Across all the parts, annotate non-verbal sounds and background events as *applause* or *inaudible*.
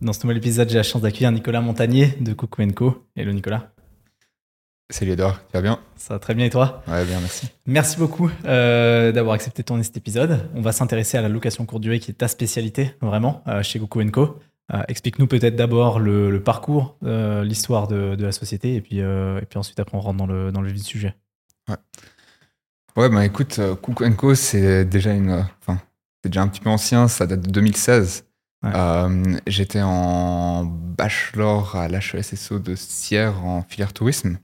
Dans ce nouvel épisode, j'ai la chance d'accueillir Nicolas Montagnier de Coucou Co. Hello Nicolas. Salut Edouard, tu vas bien? Ça va très bien et toi? Ouais, bien, merci. Merci beaucoup euh, d'avoir accepté de tourner cet épisode. On va s'intéresser à la location courte durée qui est ta spécialité, vraiment, euh, chez Coucou Co. Euh, explique-nous peut-être d'abord le, parcours, l'histoire de, la société et puis, et puis ensuite après on rentre dans le, dans le vif du sujet. Ouais. Ouais, bah écoute, Coucou Co, c'est déjà une. Enfin, c'est déjà un petit peu ancien, ça date de 2016. J'étais en bachelor à l'HESSO de Sierre en filière tourisme.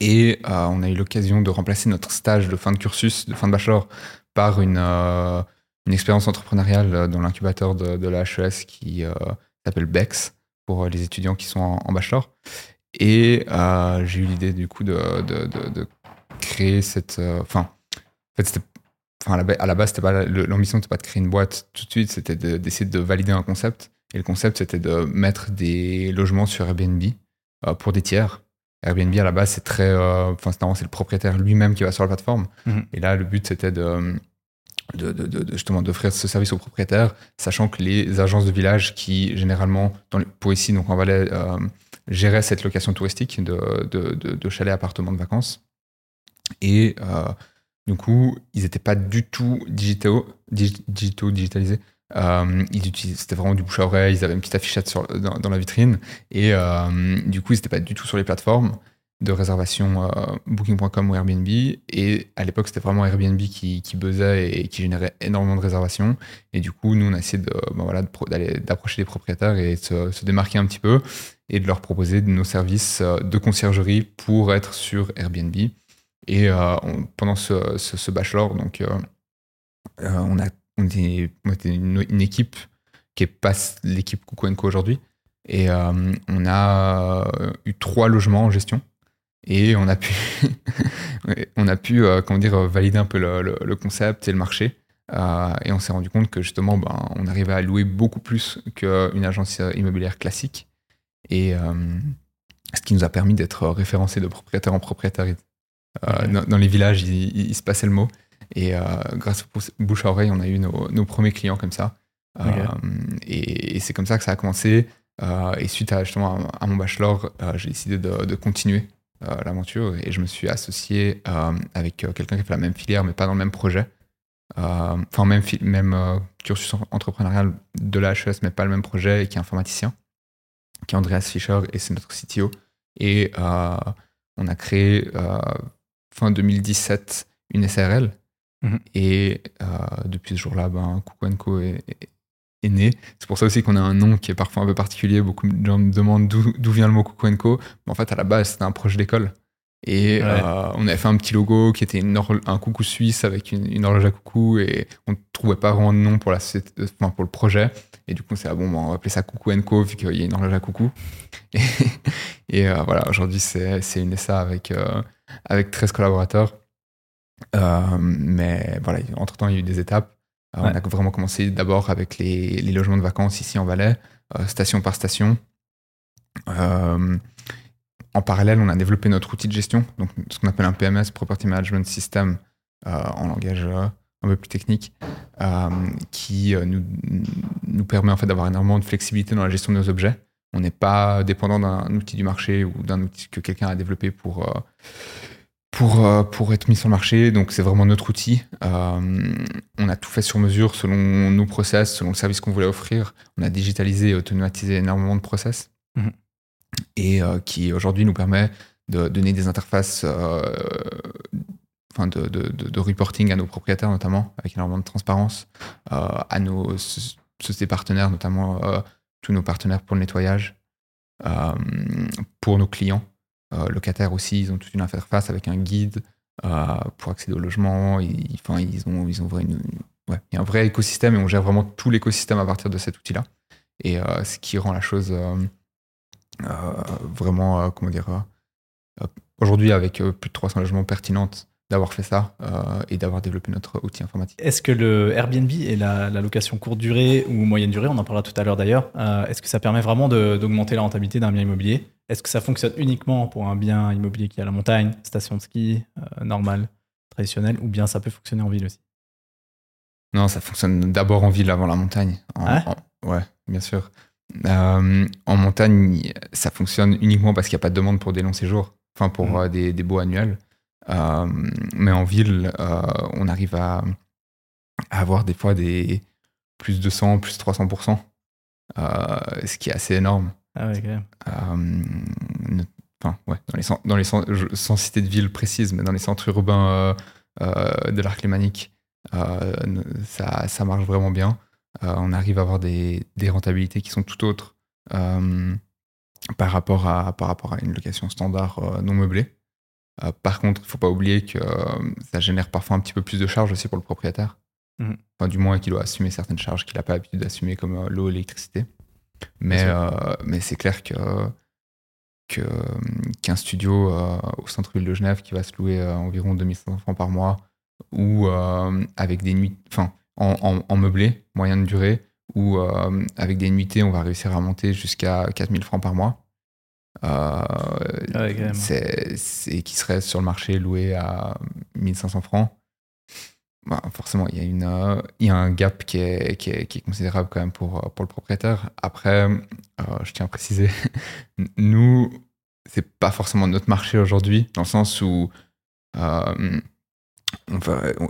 Et euh, on a eu l'occasion de remplacer notre stage de fin de cursus, de fin de bachelor, par une, euh, expérience entrepreneuriale dans l'incubateur de, de, la HES qui euh, s'appelle BEX pour les étudiants qui sont en, bachelor. Et j'ai eu l'idée du coup de, de, de créer cette. Enfin, en fait, Enfin, à la base, l'ambition, n'était pas de créer une boîte tout de suite, c'était d'essayer de, valider un concept. Et le concept, c'était de mettre des logements sur Airbnb pour des tiers Airbnb à la base, c'est très, euh, enfin c'est le propriétaire lui-même qui va sur la plateforme. Mhm. Et là, le but c'était de, de, de, justement d'offrir ce service aux propriétaires, sachant que les agences de village qui généralement, dans pour ici donc en Valais, euh, géraient cette location touristique de, de, chalets, appartements de vacances. Et euh, du coup, ils n'étaient pas du tout digitaux, digitalisés. Euh, c'était vraiment du bouche à oreille, ils avaient une petite affichette dans, la vitrine. Et euh, du coup, ils n'étaient pas du tout sur les plateformes de réservation euh, Booking.com ou Airbnb. Et à l'époque, c'était vraiment Airbnb qui, qui buzzait et qui générait énormément de réservations. Et du coup, nous, on a essayé de, ben d'approcher des propriétaires et de se, démarquer un petit peu et de leur proposer nos services de conciergerie pour être sur Airbnb. Et pendant ce, bachelor, donc, on a on était, une, équipe qui est pas l'équipe Coucou aujourd'hui. Et euh, on a euh, eu trois logements en gestion. Et on a pu, *laughs* on a pu euh, comment dire, valider un peu le, concept et le marché. et on s'est rendu compte que justement, ben, on arrivait à louer beaucoup plus qu'une agence immobilière classique. Et ce qui nous a permis d'être référencé de propriétaire en propriétaire. Dans, les villages, il, se passait le mot. Et euh, grâce au bouche à oreille, on a eu nos, premiers clients comme ça. Euh, et, c'est comme ça que ça a commencé. Euh, et suite à justement à, mon bachelor, j'ai décidé de, continuer l'aventure et je me suis associé avec quelqu'un qui fait la même filière mais pas dans le même projet. Enfin, même, même cursus entrepreneurial de la HES, mais pas le même projet, et qui est informaticien, qui est Andreas Fischer, et c'est notre CTO. Et on a créé fin 2017 une SRL Mhm. Et euh, depuis ce jour-là, ben, Kukuenko est, est, né. C'est pour ça aussi qu'on a un nom qui est parfois un peu particulier. Beaucoup de gens me demandent d'où vient le mot Kukuenko. Mais en fait, à la base, c'était un projet d'école. Et euh, on avait fait un petit logo qui était un coucou suisse avec une, horloge à coucou et on ne trouvait pas vraiment de nom pour, la, enfin, pour le projet. Et du coup, c'est ah bon, ben, on va appeler ça Coucou Co vu qu'il y a une horloge à coucou. *laughs* Et, et euh, voilà, aujourd'hui, c'est une SA avec, avec 13 collaborateurs. Euh, mais voilà, entre-temps, il y a eu des étapes. Euh, on a vraiment commencé d'abord avec les, les, logements de vacances ici en Valais, euh, station par station. En parallèle, on a développé notre outil de gestion, donc ce qu'on appelle un PMS, Property Management System, en langage un peu plus technique, qui nous, permet en fait d'avoir énormément de flexibilité dans la gestion de nos objets. On n'est pas dépendant d'un outil du marché ou d'un outil que quelqu'un a développé pour euh, être mis sur le marché. Donc, c'est vraiment notre outil. Euh, on a tout fait sur mesure selon nos process, selon le service qu'on voulait offrir. On a digitalisé et automatisé énormément de process. Mhm. Et euh, qui aujourd'hui nous permet de donner des interfaces enfin de, de, reporting à nos propriétaires, notamment, avec énormément de transparence, à nos sociétés partenaires, notamment tous nos partenaires pour le nettoyage, pour nos clients euh, locataires aussi, ils ont toute une interface avec un guide euh, pour accéder au logement. Ils, ont, ils ont une, il y a un vrai écosystème et on gère vraiment tout l'écosystème à partir de cet outil-là. Et euh, ce qui rend la chose vraiment, comment dire, aujourd'hui avec plus de 300 logements pertinentes, d'avoir fait ça et d'avoir développé notre outil informatique. Est-ce que le Airbnb et la, location courte durée ou moyenne durée, on en parlera tout à l'heure d'ailleurs, est-ce que ça permet vraiment d'augmenter la rentabilité d'un bien immobilier? Est-ce que ça fonctionne uniquement pour un bien immobilier qui est à la montagne, station de ski, euh, normale, traditionnelle, ou bien ça peut fonctionner en ville aussi? Non, ça fonctionne d'abord en ville avant la montagne. ah ouais, bien sûr. En montagne, ça fonctionne uniquement parce qu'il n'y a pas de demande pour des longs séjours, enfin pour Mhm. des, des baux annuels. Euh, mais en ville, euh, on arrive à, à avoir des fois des plus de 100, plus 300%, euh, ce qui est assez énorme. Ah ouais, quand même. Euh, Enfin, ouais, dans les, dans les je- sans citer de ville précise, mais dans les centres urbains euh, euh, de l'arc lémanique, euh, ça, ça marche vraiment bien. Euh, on arrive à avoir des, des rentabilités qui sont tout autres euh, par, rapport à, par rapport à une location standard euh, non meublée. Par contre, il ne faut pas oublier que ça génère parfois un petit peu plus de charges aussi pour le propriétaire. Mhm. Enfin, du moins qu'il doit assumer certaines charges qu'il n'a pas l'habitude d'assumer, comme l'eau et l'électricité. Mais, euh, mais c'est clair que qu'un studio euh, au centre-ville de Genève qui va se louer euh, environ 2500 francs par mois ou avec des nuits, enfin en, en- en meublé, moyenne durée, ou euh, avec des nuitées, on va réussir à monter jusqu'à 4000 francs par mois. Euh, Ah ouais, c'est, qui serait sur le marché loué à 1500 francs. Bah, forcément, il y, a une, euh, y a un gap qui est, qui, est, qui est considérable quand même pour, pour le propriétaire. Après, euh, je tiens à préciser, *laughs* nous, c'est pas forcément notre marché aujourd'hui, dans le sens où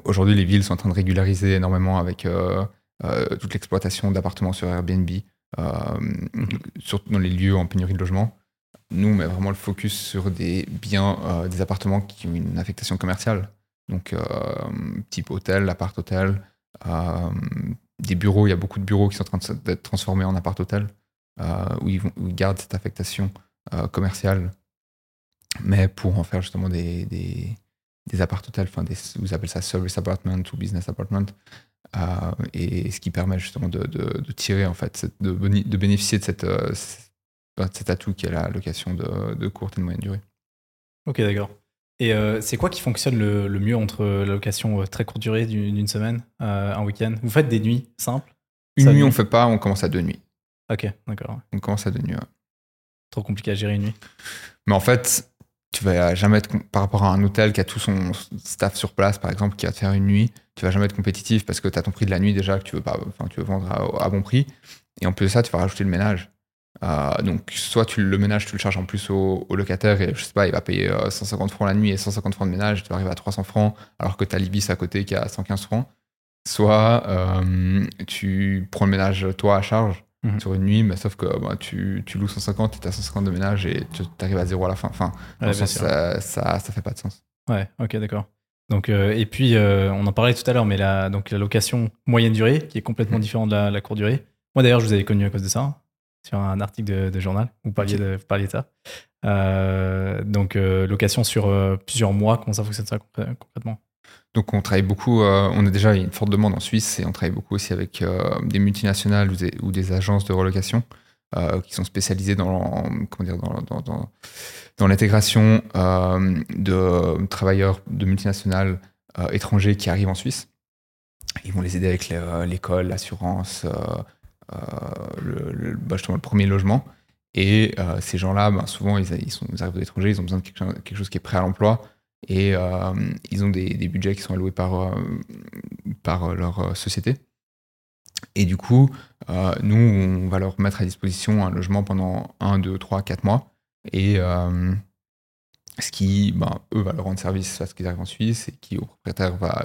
aujourd'hui les villes sont en train de régulariser énormément avec euh, euh, toute l'exploitation d'appartements sur Airbnb, euh, surtout dans les lieux en pénurie de logement. Nous, on met vraiment le focus sur des biens, des appartements qui ont une affectation commerciale. Donc, type hôtel, appart-hôtel, des bureaux. Il y a beaucoup de bureaux qui sont en train d'être transformés en appart-hôtel, où, ils gardent cette affectation commerciale, mais pour en faire justement des, des appart-hôtels, enfin, des, vous appelez ça service apartment ou business apartment. Euh, et ce qui permet justement de, de- de tirer, en fait, cette- de, bénéficier de, cette, euh, cet atout qui est la location de, courte et de moyenne durée. Ok, d'accord. Et euh, c'est quoi qui fonctionne le, le mieux entre la location très courte durée d'une semaine, un week-end? Vous faites des nuits simples? Une nuit, nuit. on fait pas, on commence à deux nuits. Ok, d'accord. On commence à deux nuits. ouais. Trop compliqué à gérer une nuit. Mais en fait, tu vas jamais être par rapport à un hôtel qui a tout son staff sur place, par exemple, qui va te faire une nuit, tu vas jamais être compétitif parce que tu as ton prix de la nuit déjà que tu veux pas, vendre à, bon prix. Et en plus de ça, tu vas rajouter le ménage. Euh, donc, soit tu, le ménage, tu le charges en plus au, locataire et je sais pas, il va payer euh, 150 francs la nuit et 150 francs de ménage, tu vas arriver à 300 francs alors que tu as l'Ibis à côté qui est à 115 francs. Soit euh, tu prends le ménage toi à charge Mhm. sur une nuit, mais sauf que bah, tu, tu loues 150 et tu as 150 de ménage et tu arrives à zéro à la fin. Enfin, Ouais, sens, sûr. ça, ça, ça fait pas de sens. Ouais, ok, d'accord. Donc, euh, et puis, euh, on en parlait tout à l'heure, mais la, donc, la location moyenne durée, qui est complètement Mhm. différente de la, la courte durée. Moi, d'ailleurs, je vous avais connu à cause de ça, hein, sur un article de, de journal. Vous parliez, de, vous parliez de ça. Euh, donc, euh, location sur euh, plusieurs mois, comment ça fonctionne ça concrètement? Donc on travaille beaucoup, euh, on a déjà une forte demande en Suisse et on travaille beaucoup aussi avec euh, des multinationales ou des, agences de relocation euh, qui sont spécialisées dans, comment dire, dans, l'intégration de travailleurs de multinationales étrangers qui arrivent en Suisse. Ils vont les aider avec l'école, l'assurance, le, bah, le premier logement. Et ces gens-là, ben, souvent, ils, sont, ils arrivent de l'étranger, ils ont besoin de quelque chose qui est prêt à l'emploi. Et euh, ils ont des, budgets qui sont alloués par, euh, par leur euh, société. Et du coup, nous, on va leur mettre à disposition un logement pendant 1, 2, 3, 4 mois. Et ce qui, ben, eux, va leur rendre service parce qu'ils arrivent en Suisse et qui, au propriétaire, va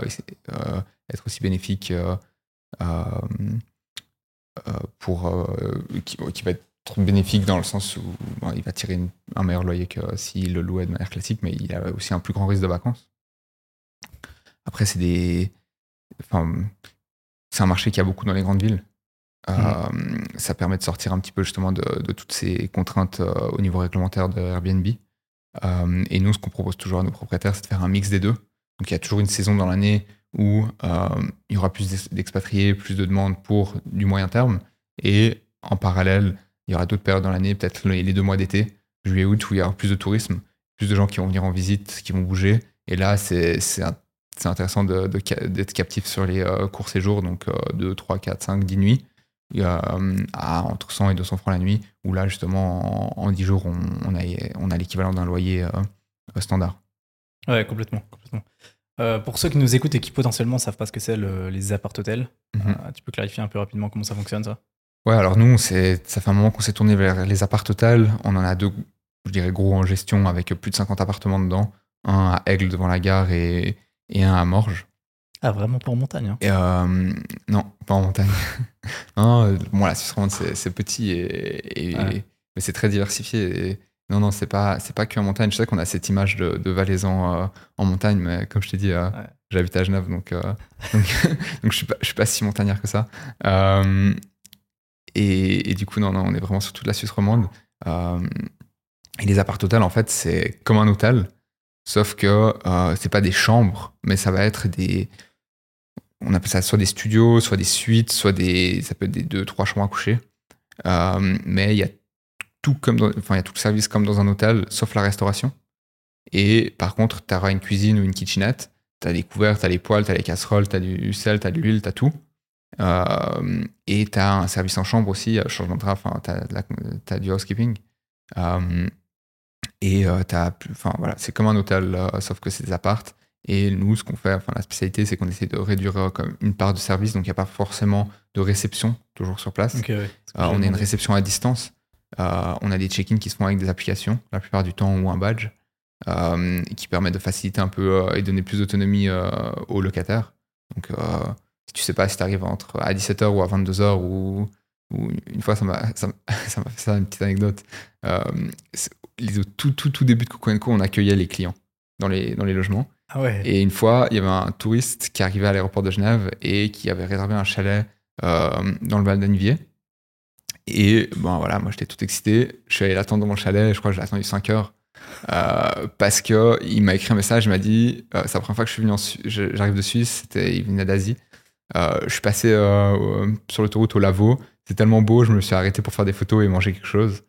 être aussi bénéfique pour. qui, qui va être bénéfique dans le sens où il va tirer une- un meilleur loyer que s'il le louait de manière classique, mais il a aussi un plus grand risque de vacances. Après, c'est des. Enfin, c'est un marché qui a beaucoup dans les grandes villes. Euh, Ça permet de sortir un petit peu justement de, de toutes ces contraintes euh, au niveau réglementaire de Airbnb. Euh, et nous, ce qu'on propose toujours à nos propriétaires, c'est de faire un mix des deux. Donc il y a toujours une saison dans l'année où il y aura plus d'ex- d'expatriés, plus de demandes pour du moyen terme. Et en parallèle, il y aura d'autres périodes dans l'année, peut-être les deux mois d'été, juillet, août, où il y aura plus de tourisme, plus de gens qui vont venir en visite, qui vont bouger. Et là, c'est intéressant d'être captif sur les euh, courts séjours, donc euh, 2, 3, 4, 5, 10 nuits, euh, à entre 100 et 200 francs la nuit, où là, justement, en, en 10 jours, on, on a, on a l'équivalent d'un loyer euh, standard. Ouais, complètement. complètement. Euh, pour ceux qui nous écoutent et qui potentiellement savent pas ce que c'est le- les appart-hôtels, Mhm. euh, tu peux clarifier un peu rapidement comment ça fonctionne ça? Ouais, alors nous, ça fait un moment qu'on s'est tourné vers les apparts total. On en a deux, je dirais, gros en gestion avec plus de 50 appartements dedans. Un à Aigle devant la gare et, et un à Morges. Ah, vraiment pas en montagne hein. et, euh, Non, pas en montagne. *laughs* non, euh, bon, la Suisse romande, c'est petit, et, mais c'est très diversifié. Et, non, non, c'est pas, c'est pas que en montagne. Je sais qu'on a cette image de, de valaisan euh, en montagne, mais comme je t'ai dit, j'habite à Genève, *laughs* donc, donc, je suis pas, je suis pas si montagnard que ça. Et, du coup, non, non, on est vraiment sur toute la Suisse romande. et les apparts hôtels, en fait, c'est comme un hôtel, sauf que c'est pas des chambres, mais ça va être des, on appelle ça soit des studios, soit des suites, soit des, ça peut être des deux, trois chambres à coucher. Euh, mais il y a tout comme enfin, il y a tout le service comme dans un hôtel, sauf la restauration. Et par contre, tu auras une cuisine ou une kitchenette. Tu as les couverts, tu as les poêles, tu as les casseroles, tu as du sel, tu as de l'huile, tu as tout. Euh, et tu as un service en chambre aussi, changement de drap, tu as, du housekeeping. Euh, et as, enfin voilà, c'est comme un hôtel, sauf que c'est des appartes. Et nous, ce qu'on fait, enfin la spécialité, c'est qu'on essaie de réduire euh, comme une part de service, donc il n'y a pas forcément de réception toujours sur place. Euh, on a une réception à distance. Euh, on a des check-ins qui se font avec des applications, la plupart du temps, ou un badge, qui permet de faciliter un peu et donner plus d'autonomie aux locataires. Donc, tu sais pas si tu arrives entre à 17h ou à 22h, ou, ou une fois, *laughs* ça m'a fait ça, une petite anecdote. tout, tout, tout début de Coco on accueillait les clients dans les, dans les logements. Ah et une fois, il y avait un touriste qui arrivait à l'aéroport de Genève et qui avait réservé un chalet euh, dans le Val d'Anivier. Et bon, voilà, moi j'étais tout excité. Je suis allé l'attendre dans mon chalet, je crois que j'ai attendu 5 heures. Euh, parce que il m'a écrit un message, il m'a dit euh, c'est la première fois que je suis venu j'arrive de Suisse, c'était il venait d'Asie. Je suis passé sur l'autoroute au Lavaux, c'est tellement beau, je me suis arrêté pour faire des photos et manger quelque chose.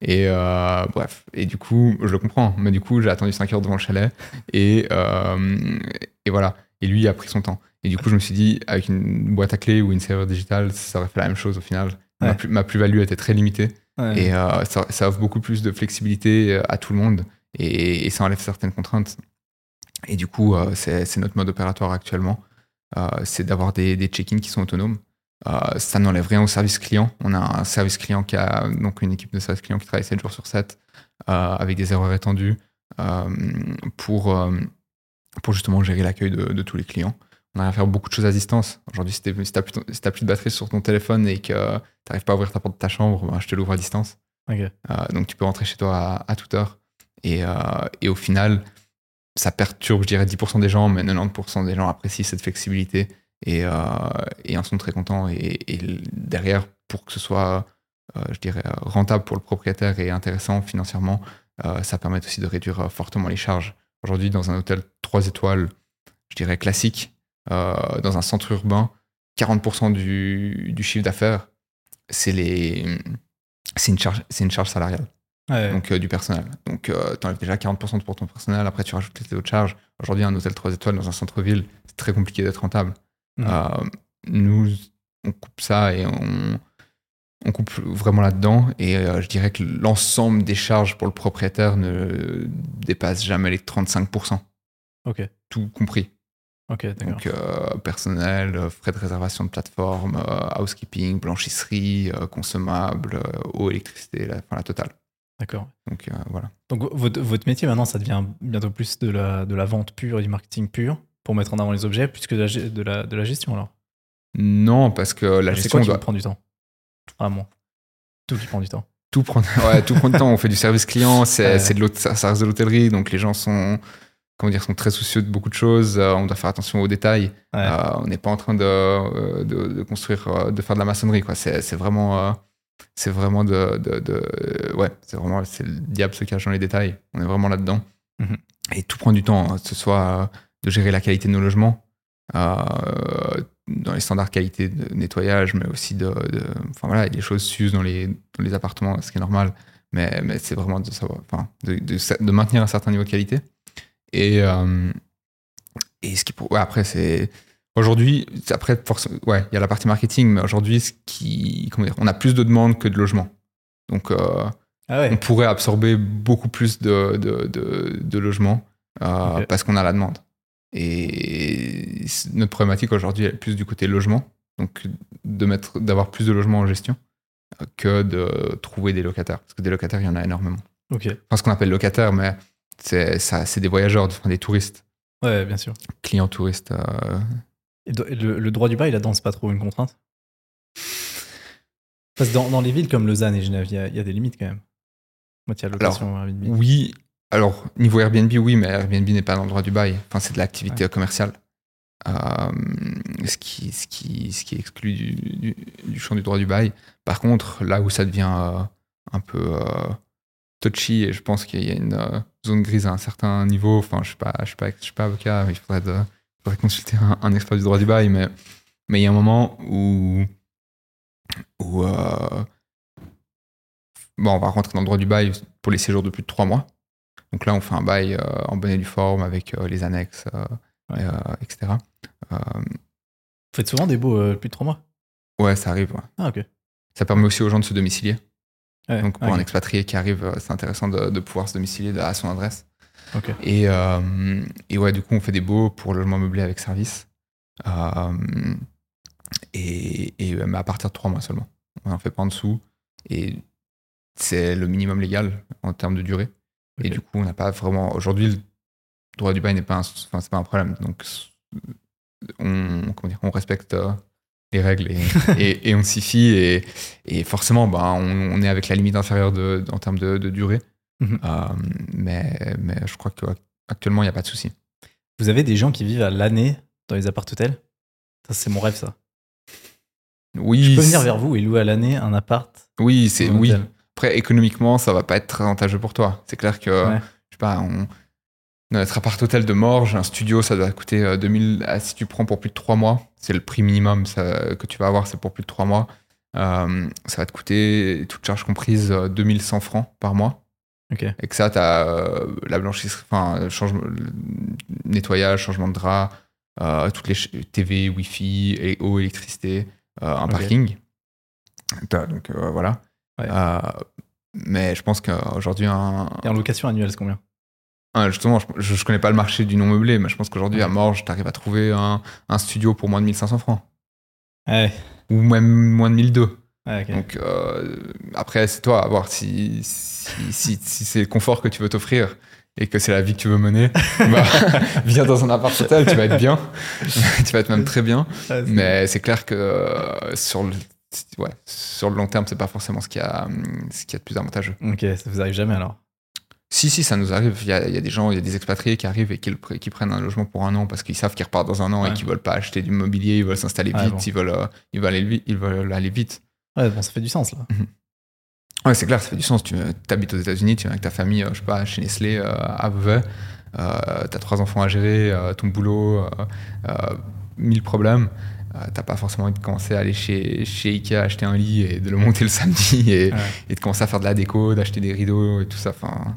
Et euh, bref, et du coup, je le comprends, mais du coup, j'ai attendu 5 heures devant le chalet, et, euh, et voilà. Et lui, a pris son temps. Et du coup, je me suis dit, avec une boîte à clés ou une serrure digitale, ça aurait fait la même chose au final. Ma, plus-value était très limitée, et euh, ça, offre beaucoup plus de flexibilité à tout le monde, et, ça enlève certaines contraintes. Et du coup, c'est notre mode opératoire actuellement, c'est d'avoir des, des check-ins qui sont autonomes. Euh, ça n'enlève rien au service client. On a un service client qui a donc une équipe de service client qui travaille 7 jours sur 7 euh, avec des erreurs étendues euh, pour, pour justement gérer l'accueil de, tous les clients. On arrive à faire beaucoup de choses à distance. Aujourd'hui, si tu n'as plus, plus, de batterie sur ton téléphone et que tu n'arrives pas à ouvrir ta porte de ta chambre, ben, je te l'ouvre à distance. donc tu peux rentrer chez toi à, toute heure. Et, et, au final, ça perturbe, je dirais, 10% des gens, mais 90% des gens apprécient cette flexibilité et, euh, en sont très contents. Et, derrière, pour que ce soit, euh, je dirais, rentable pour le propriétaire et intéressant financièrement, euh, ça permet aussi de réduire fortement les charges. Aujourd'hui, dans un hôtel 3 étoiles, je dirais classique, dans un centre urbain, 40% du, chiffre d'affaires, c'est une une charge salariale donc du personnel donc tu enlèves déjà 40% pour ton personnel après tu rajoutes les autres charges aujourd'hui un hôtel 3 étoiles dans un centre-ville c'est très compliqué d'être rentable. Euh, nous, on coupe ça et on, on coupe vraiment là-dedans. Et euh, je dirais que l'ensemble des charges pour le propriétaire ne dépasse jamais les 35%. Ok. Tout compris. Ok, d'accord. Donc, euh, personnel, frais de réservation de plateforme, housekeeping, blanchisserie, consommables, eau, électricité, la, enfin, la totale. D'accord. Donc, voilà. Donc, votre, votre, métier maintenant, ça devient bientôt plus de la, de la vente pure et du marketing pur pour mettre en avant les objets plus que de la, de la, de la gestion alors? Non, parce que la gestion doit... prendre du temps? Vraiment. Tout qui prend du temps. Tout prend, *laughs* ouais, tout prend du temps. On fait du service client, *laughs* c'est, c'est de ça, reste de l'hôtellerie, donc les gens sont, comment dire, sont très soucieux de beaucoup de choses. Euh, on doit faire attention aux détails. Euh, on n'est pas en train de, euh, de, de, construire, de faire de la maçonnerie. Quoi. C'est, c'est vraiment, c'est vraiment de, de, ouais, c'est vraiment, c'est le diable se cache dans les détails. On est vraiment là-dedans. Mhm. Et tout prend du temps, hein, que ce soit de gérer la qualité de nos logements, euh, dans les standards qualité de nettoyage, mais aussi de, enfin voilà, il y a des choses s'usent dans les, dans les appartements, ce qui est normal, mais, mais c'est vraiment de savoir, enfin, de, de, maintenir un certain niveau de qualité. Et, euh, et ce qui, ouais, après, c'est aujourd'hui, après, ouais, il y a la partie marketing, mais aujourd'hui, ce qui, comment dire, on a plus de demandes que de logements. Donc, euh, ah on pourrait absorber beaucoup plus de, de, de logements parce qu'on a la demande. Et notre problématique aujourd'hui est plus du côté logement, donc de mettre, d'avoir plus de logements en gestion. que de trouver des locataires. Parce que des locataires, il y en a énormément. Ok. Enfin, ce qu'on appelle locataires, mais c'est ça, c'est des voyageurs, enfin, des touristes, Ouais, bien sûr. clients touristes. euh. Le, le droit du bail, là-dedans, c'est pas trop une contrainte Parce que dans, dans les villes comme Lausanne et Genève, il y, a- il y a des limites quand même. Moi, il y a location Airbnb. Oui, alors niveau Airbnb, oui, mais Airbnb n'est pas dans le droit du bail. Enfin, c'est de l'activité commerciale. Euh, ce, qui, ce, qui, ce qui est exclu du, du- du champ du droit du bail. Par contre, là où ça devient euh, un peu euh, touchy, et je pense qu'il y a une zone grise à un certain niveau, enfin, je ne suis, pas- je suis, pas- je suis pas avocat, il faudrait, de- faudrait consulter un, un expert du droit du bail, mais mais il y a un moment où, où euh, bon, on va rentrer dans le droit du bail pour les séjours de plus de trois mois. Donc là, on fait un bail euh, en bonne et due forme avec euh, les annexes, Ouais. etc. Vous faites souvent des baux plus de trois mois ouais, ça arrive. ouais. Ah, ok. Ça permet aussi aux gens de se domicilier. Ouais, Donc pour un expatrié qui arrive, c'est intéressant de, de pouvoir se domicilier à son adresse. Et, euh, et ouais, du coup, on fait des baux pour logement meublé avec service. Euh, et, et euh, mais à partir de trois mois seulement. On n'en fait pas en dessous. Et c'est le minimum légal en termes de durée. Et du coup, on n'a pas vraiment. Aujourd'hui, le droit du bail n'est pas, un, enfin, pas un problème. Donc, on, comment dire, on respecte les règles et, *laughs* et, et on s'y fie. Et, et forcément, bah, on, on est avec la limite inférieure de, en termes de, de durée. Mhm. Euh, mais, mais je crois qu'actuellement, il n'y a pas de souci. Vous avez des gens qui vivent à l'année dans les appart-hôtels Ça, c'est mon rêve, ça. Oui, Je peux venir vers vous et louer à l'année un appart Oui, c'est oui. Après, économiquement, ça va pas être très avantageux pour toi. C'est clair que, Ouais. je sais pas, on, notre appart hôtel de Morges, un studio, ça doit coûter euh, 2000. ah, si tu prends pour plus de 3 mois, c'est le prix minimum ça, que tu vas avoir, c'est pour plus de 3 mois. Euh, ça va te coûter, toute charge comprise, euh, 2100 francs par mois. Ok. Et que ça, tu as la blanchisserie, enfin, nettoyage, changement de drap, euh, toutes les TV, Wi-Fi, et eau, électricité, euh, un parking. Donc euh, voilà. Ouais. Euh, mais je pense qu'aujourd'hui, un, Et en location annuelle, c'est combien? Un- justement, je, je connais pas le marché du non meublé, mais je pense qu'aujourd'hui, Ouais. à Morges, tu arrives à trouver un, un studio pour moins de 1500 francs. Ouais. Ou même moins de 1002. Ok. Donc euh, après, c'est toi à voir si, si, si, si c'est le confort que tu veux t'offrir et que c'est la vie que tu veux mener. *laughs* bah, viens dans un appart hôtel, tu vas être bien. *laughs* tu vas être même très bien. C'est- Mais c'est clair que euh, sur le, ouais, sur le long terme, c'est pas forcément ce qu'il y, a, hum, ce qu'il y a de plus avantageux. Ok, ça vous arrive jamais alors? Si, si, ça nous arrive. Il y a, il y a des gens, il y a des expatriés qui arrivent et qui, qui prennent un logement pour un an parce qu'ils savent qu'ils repartent dans un an Ouais. et qu'ils veulent pas acheter du mobilier, ils veulent s'installer Ouais, vite, bon. ils, veulent, euh, ils, veulent aller, ils veulent aller vite. Ouais, bon, ça fait du sens là. Ouais, c'est clair, ça fait du sens. Tu habites aux États-Unis, tu viens avec ta famille, euh, je sais pas, chez Nestlé, euh, à Vevey, euh, t'as trois enfants à gérer, euh, ton boulot, euh, euh, mille problèmes. Euh, t'as pas forcément envie de commencer à aller chez, chez Ikea acheter un lit et de le monter le *laughs* samedi et, Ouais. et de commencer à faire de la déco, d'acheter des rideaux et tout ça. Enfin,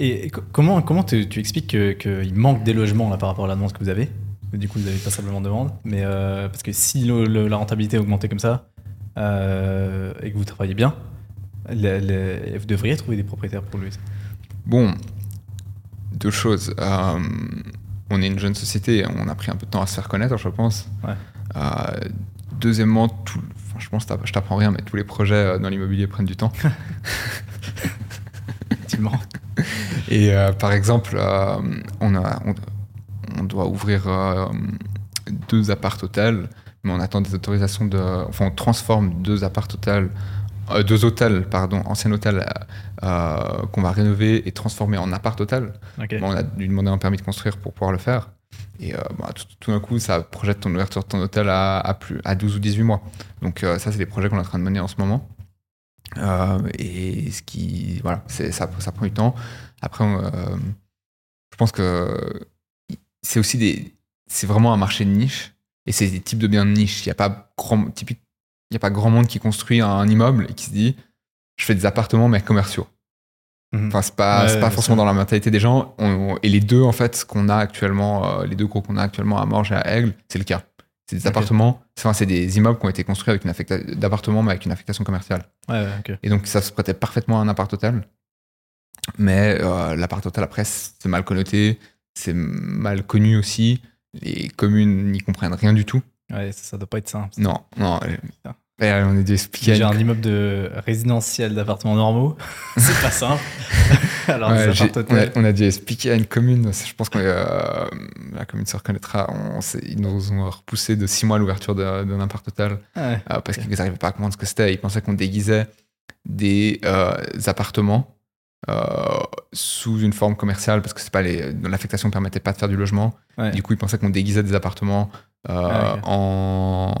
Et co- comment, comment tu, tu expliques qu'il que il manque des logements là, par rapport à la demande que vous avez? Du coup, vous avez passablement de demande. Mais euh, parce que si le- le- la rentabilité a augmenté comme ça euh, et que vous travaillez bien, vous devriez trouver des propriétaires pour lui. Bon, deux choses. Euh, on est une jeune société, on a pris un peu de temps à se faire connaître, je pense. Ouais. Euh, deuxièmement, tout, enfin, je pense que je t'apprends rien, mais tous les projets dans l'immobilier prennent du temps. *laughs* Effectivement. Et euh, par exemple, on, a, on, on doit ouvrir deux appart hôtels, mais on attend des autorisations de. Enfin, on transforme deux appart hôtels, euh, deux hôtels, pardon, anciens hôtels euh, qu'on va rénover et transformer en appart hôtel. Bon, on a dû demander un permis de construire pour pouvoir le faire. Et euh, bah, tout, tout d'un coup, ça projette ton ouverture de ton hôtel à, à plus, à 12 ou 18 mois. Donc euh, ça, c'est des projets qu'on est en train de mener en ce moment. Euh, et ce qui, voilà, ça, ça prend du temps. Après, on, euh, je pense que c'est aussi des, c'est vraiment un marché de niche. Et c'est des types de biens de niche. Il n'y a pas grand, typique, il y a pas grand monde qui construit un immeuble et qui se dit, je fais des appartements mais commerciaux. Mhm. Enfin, c'est pas, Ouais, pas forcément dans la mentalité des gens. On- et les deux, en fait, qu'on a actuellement, euh, les deux gros qu'on a actuellement à Morges et à Aigle, c'est le cas. C'est des appartements, enfin, c'est des immeubles qui ont été construits avec une affecta- d'appartements, mais avec une affectation commerciale. Ouais, ouais, ok. Et donc, ça se prêtait parfaitement à un appart hôtel. Mais euh, l'appart hôtel, après, c'est mal connoté, c'est mal connu aussi. Les communes n'y comprennent rien du tout. Ouais, ça, ça doit pas être simple. Non, non. Et on a dû expliquer. J'ai un immeuble de résidentiel d'appartements normaux. *laughs* c'est pas simple. *laughs* Alors, ouais, on, a, on, a, dû expliquer à une commune? Je pense que euh, la commune se reconnaîtra. On, ils nous ont repoussé de six mois l'ouverture d'un appart total euh, parce qu'ils n'arrivaient pas à comprendre ce que c'était. Ils pensaient qu'on déguisait des euh, sous une forme commerciale parce que c'est pas les l'affectation permettait pas de faire du logement. Du coup, ils pensaient qu'on déguisait des appartements ah, en,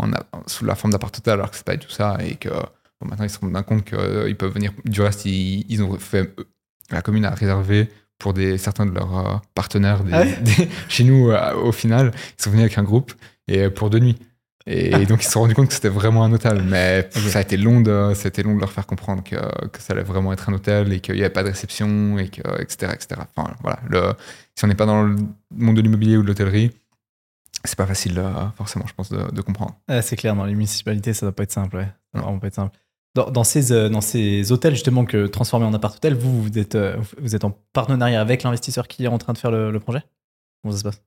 sous la forme d'appart total alors que c'est pas du tout ça et que maintenant ils se rendent bien compte qu'ils peuvent venir. Du reste, ils, ont fait la commune a réservé pour des certains de leurs partenaires des, ah *laughs* chez nous au final ils sont venus avec un groupe et pour deux nuits. Et ah. *laughs* donc ils se sont rendus compte que c'était vraiment un hôtel. Mais ça a été long de, c'était long de leur faire comprendre que, que ça allait vraiment être un hôtel et qu'il n'y avait pas de réception, et que, etc., etc. Enfin, voilà. Le, si on n'est pas dans le monde de l'immobilier ou de l'hôtellerie, c'est pas facile forcément, je pense, de, comprendre. c'est clair, dans les municipalités, ça doit pas être simple. Ouais. Ça vraiment pas être simple. Dans, dans, ces, euh, dans ces hôtels justement que transformés en appart-hôtel, vous, vous êtes, euh, vous êtes en partenariat avec l'investisseur qui est en train de faire le, projet? Comment ça se passe?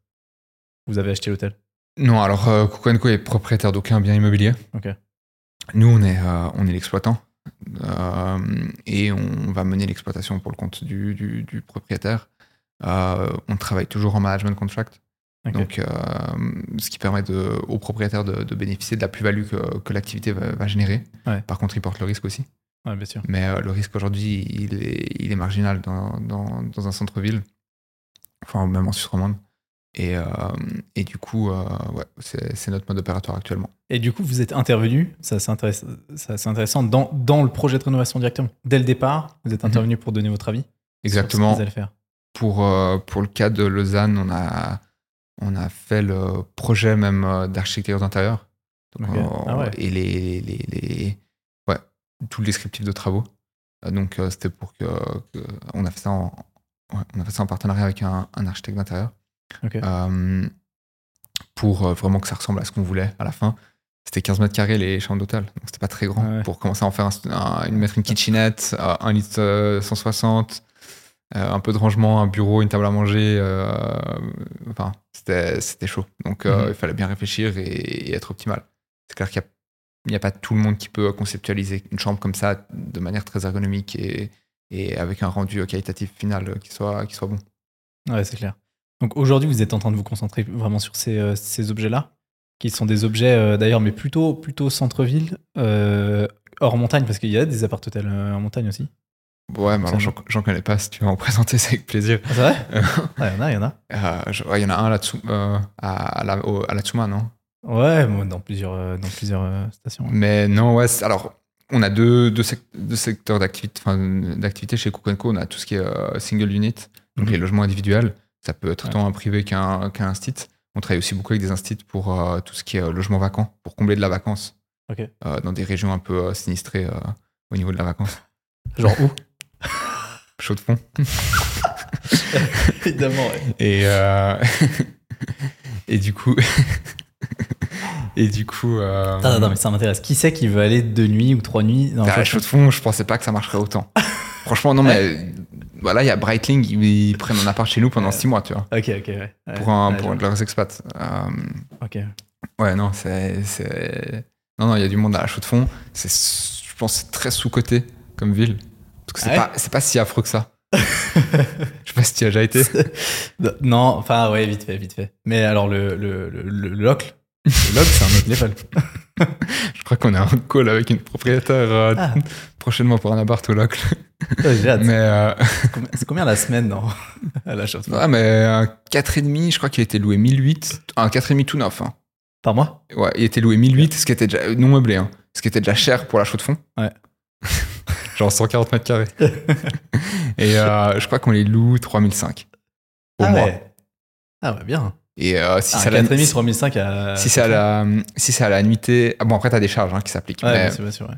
Vous avez acheté l'hôtel? Non, alors euh, est propriétaire d'aucun bien immobilier. Nous, on est, euh, on est l'exploitant et on va mener l'exploitation pour le compte du, du, du propriétaire. on travaille toujours en management contract. Donc, euh, ce qui permet de, aux propriétaires de, bénéficier de la plus-value que, l'activité va, générer. Par contre, ils portent le risque aussi. bien sûr. Mais euh, le risque aujourd'hui, il est, il est, marginal dans, dans, dans un centre-ville, enfin même en Suisse romande. Et, euh, et, du coup, ouais, c'est notre mode opératoire actuellement. Et du coup, vous êtes intervenu, ça c'est intéressant, intéressant dans, dans, le projet de rénovation directement. Dès le départ, vous êtes mhm. intervenu pour donner votre avis Exactement. Vous allez faire. Pour, pour le cas de Lausanne, on a on a fait le projet même euh, d'architecture d'intérieur. Ah et les, les, les, ouais, tout le descriptif de travaux. Euh, donc euh, c'était pour que, on a fait ça en, on a fait ça en partenariat avec un, architecte d'intérieur. Pour vraiment que ça ressemble à ce qu'on voulait à la fin. C'était 15 mètres carrés les chambres d'hôtel, donc c'était pas très grand. Pour commencer à en faire une, mettre une kitchenette, un litre 160, euh, un peu de rangement, un bureau, une table à manger. Euh, enfin, c'était chaud. Donc, euh, mhm. il fallait bien réfléchir et, être optimal. C'est clair qu'il n'y a, pas tout le monde qui peut conceptualiser une chambre comme ça de manière très ergonomique et, et avec un rendu qualitatif final qui soit, qui soit bon. Ouais, c'est clair. Donc aujourd'hui, vous êtes en train de vous concentrer vraiment sur ces, ces objets-là, qui sont des objets d'ailleurs, mais plutôt, plutôt centre-ville, hors montagne, parce qu'il y a des appart-hôtels en montagne aussi. Ouais, mais alors j'en connais pas. Si tu veux en *laughs* présenter, c'est avec plaisir. Ah, c'est vrai? *laughs* Il y en a, il y en a. Euh, il y en a un euh, à, la, à la Tsuma, non? Ouais, dans plusieurs, euh, dans plusieurs stations. Mais non, ouais, alors on a deux, deux, secteurs d'activité chez Kukenko. On a tout ce qui est single unit, donc mhm. les logements individuels. Ça peut être tant un privé qu'un qu site. On travaille aussi beaucoup avec des instituts pour tout ce qui est logement vacant, pour combler de la vacance. dans des régions un peu sinistrées au niveau de la vacance. Genre où? *laughs* Chaud de fond. *laughs* Évidemment, Et, euh, *laughs* et du coup. et du coup. Euh... Non, non, mais ça m'intéresse. Qui c'est qui veut aller deux nuits ou trois nuits dans bah, Chaud de fond, je pensais pas que ça marcherait autant. Franchement, non, mais voilà, il y a Breitling, ils, prennent un appart chez nous pendant six mois, tu vois. Ok, ok, ouais. Pour, un, pour leurs expats. Euh, ok. Ouais, non, c'est. Non, non, il y a du monde à la chaux de fond. C'est, je pense, très sous-coté comme ville. Parce que c'est pas, pas si affreux que ça. *laughs* je sais pas si tu as déjà été. *laughs* non, enfin, ouais, vite fait, vite fait. Mais alors, le, le, le, le locle, le locle, c'est un autre *laughs* level. *laughs* je crois qu'on a un call avec une propriétaire euh, ah. prochainement pour un appart au locle. J'ai hâte. Mais euh... c'est combien la semaine non à la chose Ouais, mais un 4,5, je crois qu'il a été loué 1008. Un 4,5 tout neuf. Hein. Par mois? Ouais, il était loué 1008, ce qui était déjà non meublé, hein, ce qui était déjà cher pour la chaux de fond. Ouais *laughs* genre 140 mètres carrés. et euh, je crois qu'on les loue 3005 au ah mois. Ouais. Ah ouais, bien. Et euh, si ah, c'est à la 3005 à... si c'est à la si c'est à la nuitée ah bon après t'as des charges hein, qui s'appliquent. Ouais, mais, bien sûr, ouais.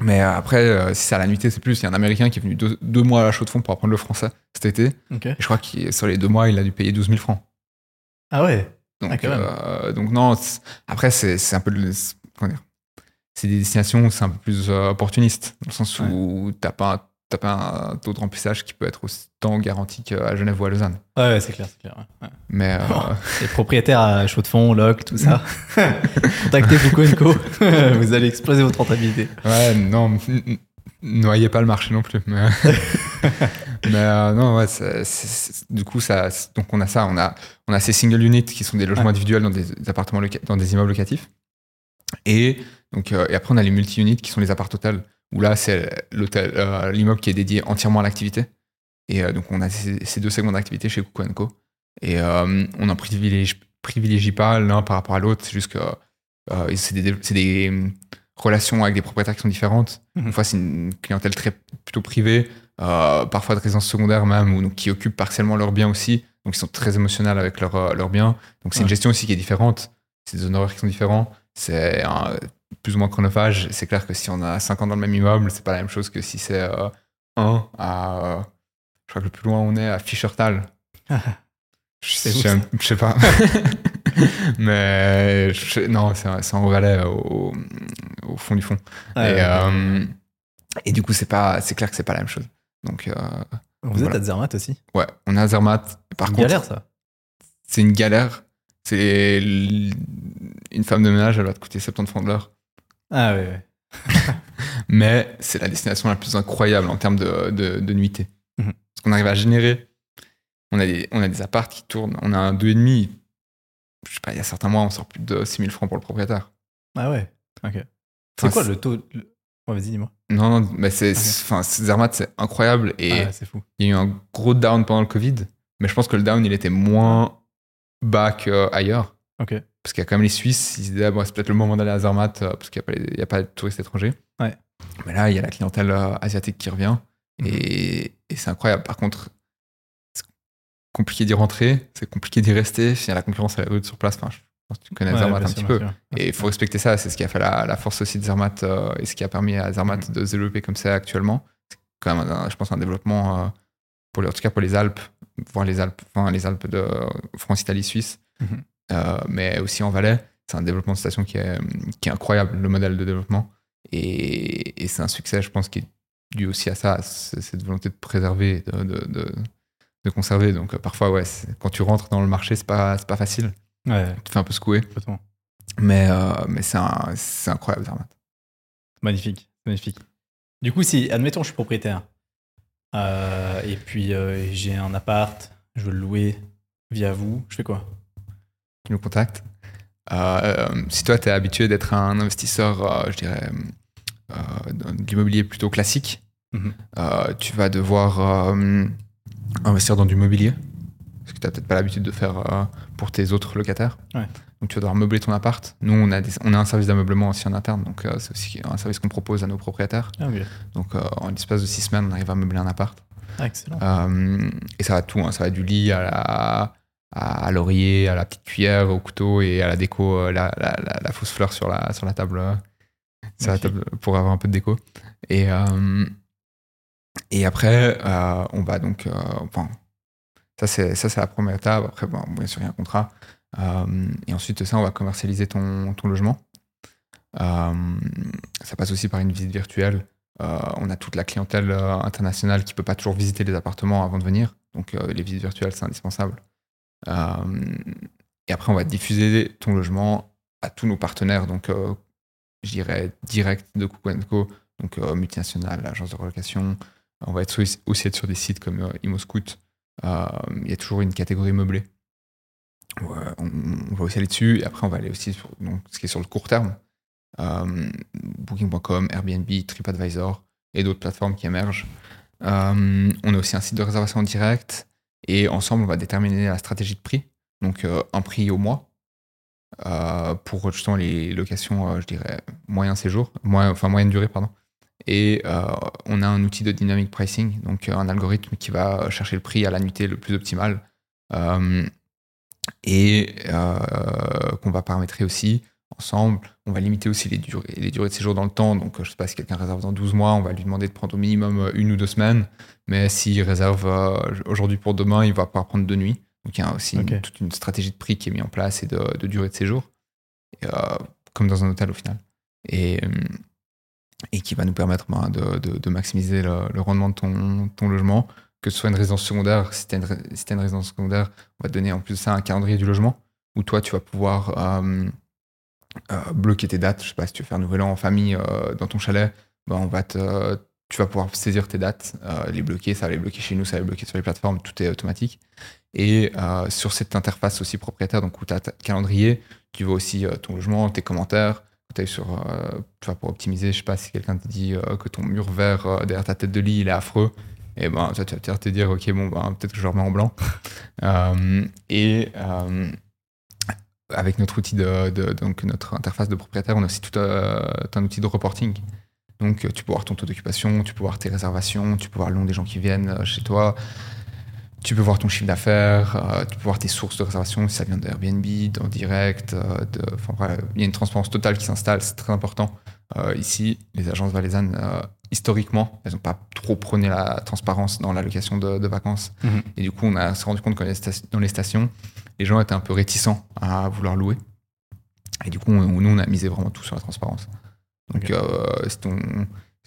mais euh, après si c'est à la nuitée c'est plus. Il y a un américain qui est venu deux, mois à la chaux de fond pour apprendre le français cet été. Et je crois que sur les deux mois il a dû payer 12 000 francs. Ah ouais. Donc, donc non après c'est un peu comment dire c'est des destinations où c'est un peu plus euh, opportuniste, dans le sens où t'as pas t'as pas un taux de remplissage qui peut être autant garanti qu'à Genève ou à Lausanne. Ouais, ouais, c'est clair, c'est clair. ouais. Mais euh, *laughs* Les propriétaires à chaud de fond, loc, tout ça. *laughs* Contactez Foucault Co. *laughs* Vous allez exploser votre rentabilité. ouais, non, noyez pas le marché non plus. Mais, mais euh, non, ouais, du coup, ça, donc on a ça, on a, on a ces single units qui sont des logements individuels dans des, des appartements, dans des immeubles locatifs. Et donc, euh, et après, on a les multi-units qui sont les appart hôtels où là, c'est l'hôtel, euh, l'immeuble qui est dédié entièrement à l'activité. Et euh, donc, on a ces, ces deux segments d'activité chez Coucou Co. Et euh, on n'en privilégie, privilégie pas l'un par rapport à l'autre. C'est juste que euh, c'est des, c'est des euh, relations avec des propriétaires qui sont différentes. Mhm. Une fois, c'est une clientèle très plutôt privée, euh, parfois de résidence secondaire même, ou donc, qui occupent partiellement leurs biens aussi. Donc, ils sont très émotionnels avec leurs euh, biens. Donc, c'est une gestion aussi qui est différente. C'est des honoraires qui sont différents. C'est un- plus ou moins chronophage. C'est clair que si on a 5 ans dans le même immeuble, c'est pas la même chose que si c'est euh, un à. euh, je crois que le plus loin on est à Fischertal. *laughs* Je sais, où, je sais- je sais pas. *laughs* Mais je- non, c'est en Valais, au, au fond du fond. Et, ouais. euh, et du coup, c'est pas, c'est clair que c'est pas la même chose. Donc, Vous êtes voilà. à Zermatt aussi? Ouais, on a Zermatt. Par Une contre, galère, ça. c'est une galère. C'est une femme de ménage, elle va te coûter 70 francs de l'heure. Ah ouais, ouais. *laughs* Mais c'est la destination la plus incroyable en termes de, de, de nuitée. Mhm. Parce qu'on arrive à générer. On a des, on a des apparts qui tournent. On a un 2,5. Je sais pas, il y a certains mois, on sort plus de 6000 francs pour le propriétaire. Ah ouais. Ok. C'est Enfin, quoi le taux le- vas-y, dis-moi. Non, non, mais c'est, enfin, c'est- Zermatt, c'est incroyable. Et Ah fou. il y a eu un gros down pendant le Covid. Mais je pense que le down, il était moins bas qu'ailleurs. Ok. Parce qu'il y a quand même les Suisses, ils se disaient, ah, bon, c'est peut-être le moment d'aller à Zermatt euh, parce qu'il n'y a, pas a de touristes étrangers. Ouais. Mais là, il y a la clientèle euh, asiatique qui revient et, et c'est incroyable. Par contre, c'est compliqué d'y rentrer, c'est compliqué d'y rester. Il y a la concurrence, elle est rude sur place. Enfin, je pense que tu connais Ouais, Zermatt un sûr, petit peu. sûr. Et il faut respecter ça, c'est ce qui a fait la, la force aussi de Zermatt euh, et ce qui a permis à Zermatt Mhm. de se développer comme c'est actuellement. C'est quand même, un- je pense, un développement, euh, pour en tout cas pour les Alpes, voire les Alpes, enfin les Alpes de France, Italie, Suisse, Mhm. Euh, mais aussi en Valais. C'est un développement de station qui est, qui est incroyable, le modèle de développement. Et, et c'est un succès, je pense, qui est dû aussi à ça, à cette volonté de préserver, de, de, de, de conserver. Donc euh, parfois, ouais, quand tu rentres dans le marché, c'est pas, pas facile. Ouais, Tu te fais un peu secouer. Mais, euh, mais c'est incroyable, Zermatt. Magnifique, magnifique. Du coup, si, admettons, je suis propriétaire, euh, et puis euh, j'ai un appart, je veux le louer via vous, je fais quoi? Tu nous contactes. Euh, euh, si toi, tu es habitué d'être un investisseur, euh, je dirais, de l'immobilier plutôt classique, Mhm. tu vas devoir investir dans du mobilier. Ce que tu n'as peut-être pas l'habitude de faire pour tes autres locataires. Ouais. Donc tu vas devoir meubler ton appart. Nous, on a, des- on a un service d'ameublement aussi en interne, donc euh, c'est aussi un service qu'on propose à nos propriétaires. Ah oui, Donc euh, en l'espace de six semaines, on arrive à meubler un appart. ah, excellent. Euh, et ça va tout, hein. ça va du lit à la, à, à l'oreiller, à la petite cuillère, au couteau et à la déco, euh, la, la, la, la fausse fleur sur la, sur la table, euh, sur la Magnifique. table pour avoir un peu de déco. Et, euh, et après, euh, on va donc, euh, enfin, ça c'est ça c'est la première étape. Après, bon, bien sûr, il y a un contrat. Et ensuite de ça, on va commercialiser ton, ton logement. Ça passe aussi par une visite virtuelle. On a toute la clientèle internationale qui peut pas toujours visiter les appartements avant de venir. Donc les visites virtuelles, c'est indispensable. Euh, et après, on va diffuser ton logement à tous nos partenaires. Donc, euh, je dirais direct de Coucou Co, donc euh, multinationale, l'agence de relocation. On va être aussi, être sur des sites comme ImoScout. Il y a toujours une catégorie meublée. On, va aussi aller dessus. Et après, on va aller aussi sur donc, ce qui est sur le court terme. Booking.com, Airbnb, TripAdvisor et d'autres plateformes qui émergent. On a aussi un site de réservation en direct. Et ensemble, on va déterminer la stratégie de prix. Donc, euh, un prix au mois. euh, pour justement les locations, euh, je dirais, moyen séjour, moyen, enfin moyenne durée, pardon. Et on a un outil de dynamic pricing, donc un algorithme qui va chercher le prix à la nuitée le plus optimal et qu'on va paramétrer aussi ensemble. On va limiter aussi les durées, les durées de séjour dans le temps. Donc, je sais pas si quelqu'un réserve dans 12 mois, on va lui demander de prendre au minimum euh, une ou deux semaines. Mais s'il réserve euh, aujourd'hui pour demain, il va pouvoir prendre deux nuits. Donc, il y a aussi une- toute une stratégie de prix qui est mise en place et de, de durée de séjour, Et, euh, comme dans un hôtel au final. Et, et qui va nous permettre ben, de, de, de, maximiser le, le, rendement de ton, ton, logement, que ce soit une résidence secondaire. Si tu as, si une résidence secondaire, on va te donner en plus de ça un calendrier du logement où toi, tu vas pouvoir euh, bloquer tes dates. Je sais pas si tu veux faire un nouvel an en famille euh, dans ton chalet, ben, on va te, tu vas pouvoir saisir tes dates, euh, les bloquer, ça va les bloquer chez nous, ça va les bloquer sur les plateformes, tout est automatique. Et euh, sur cette interface aussi propriétaire, donc où tu as ta calendrier, tu vois aussi euh, ton logement, tes commentaires, sur, vas pour optimiser, je sais pas si quelqu'un te dit que ton mur vert derrière ta tête de lit il est affreux, et ben tu vas te dire ok bon ben, peut-être que je remets en blanc. *laughs* et avec notre outil de, de, donc notre interface de propriétaire, on a aussi tout un outil de reporting donc, euh, tu peux voir ton taux d'occupation, tu peux voir tes réservations, tu peux voir le nom des gens qui viennent euh, chez toi, tu peux voir ton chiffre d'affaires, euh, tu peux voir tes sources de réservation, si ça vient d'Airbnb, d'en direct. de, il y a une transparence totale qui s'installe, c'est très important. ici, les agences valaisannes, historiquement, elles n'ont pas trop prôné la transparence dans l'allocation de, de, vacances. Mhm. Et du coup, on a s'est rendu compte que dans les stations, les gens étaient un peu réticents à vouloir louer. Et du coup, nous, on a misé vraiment tout sur la transparence. Donc, euh, si, ton,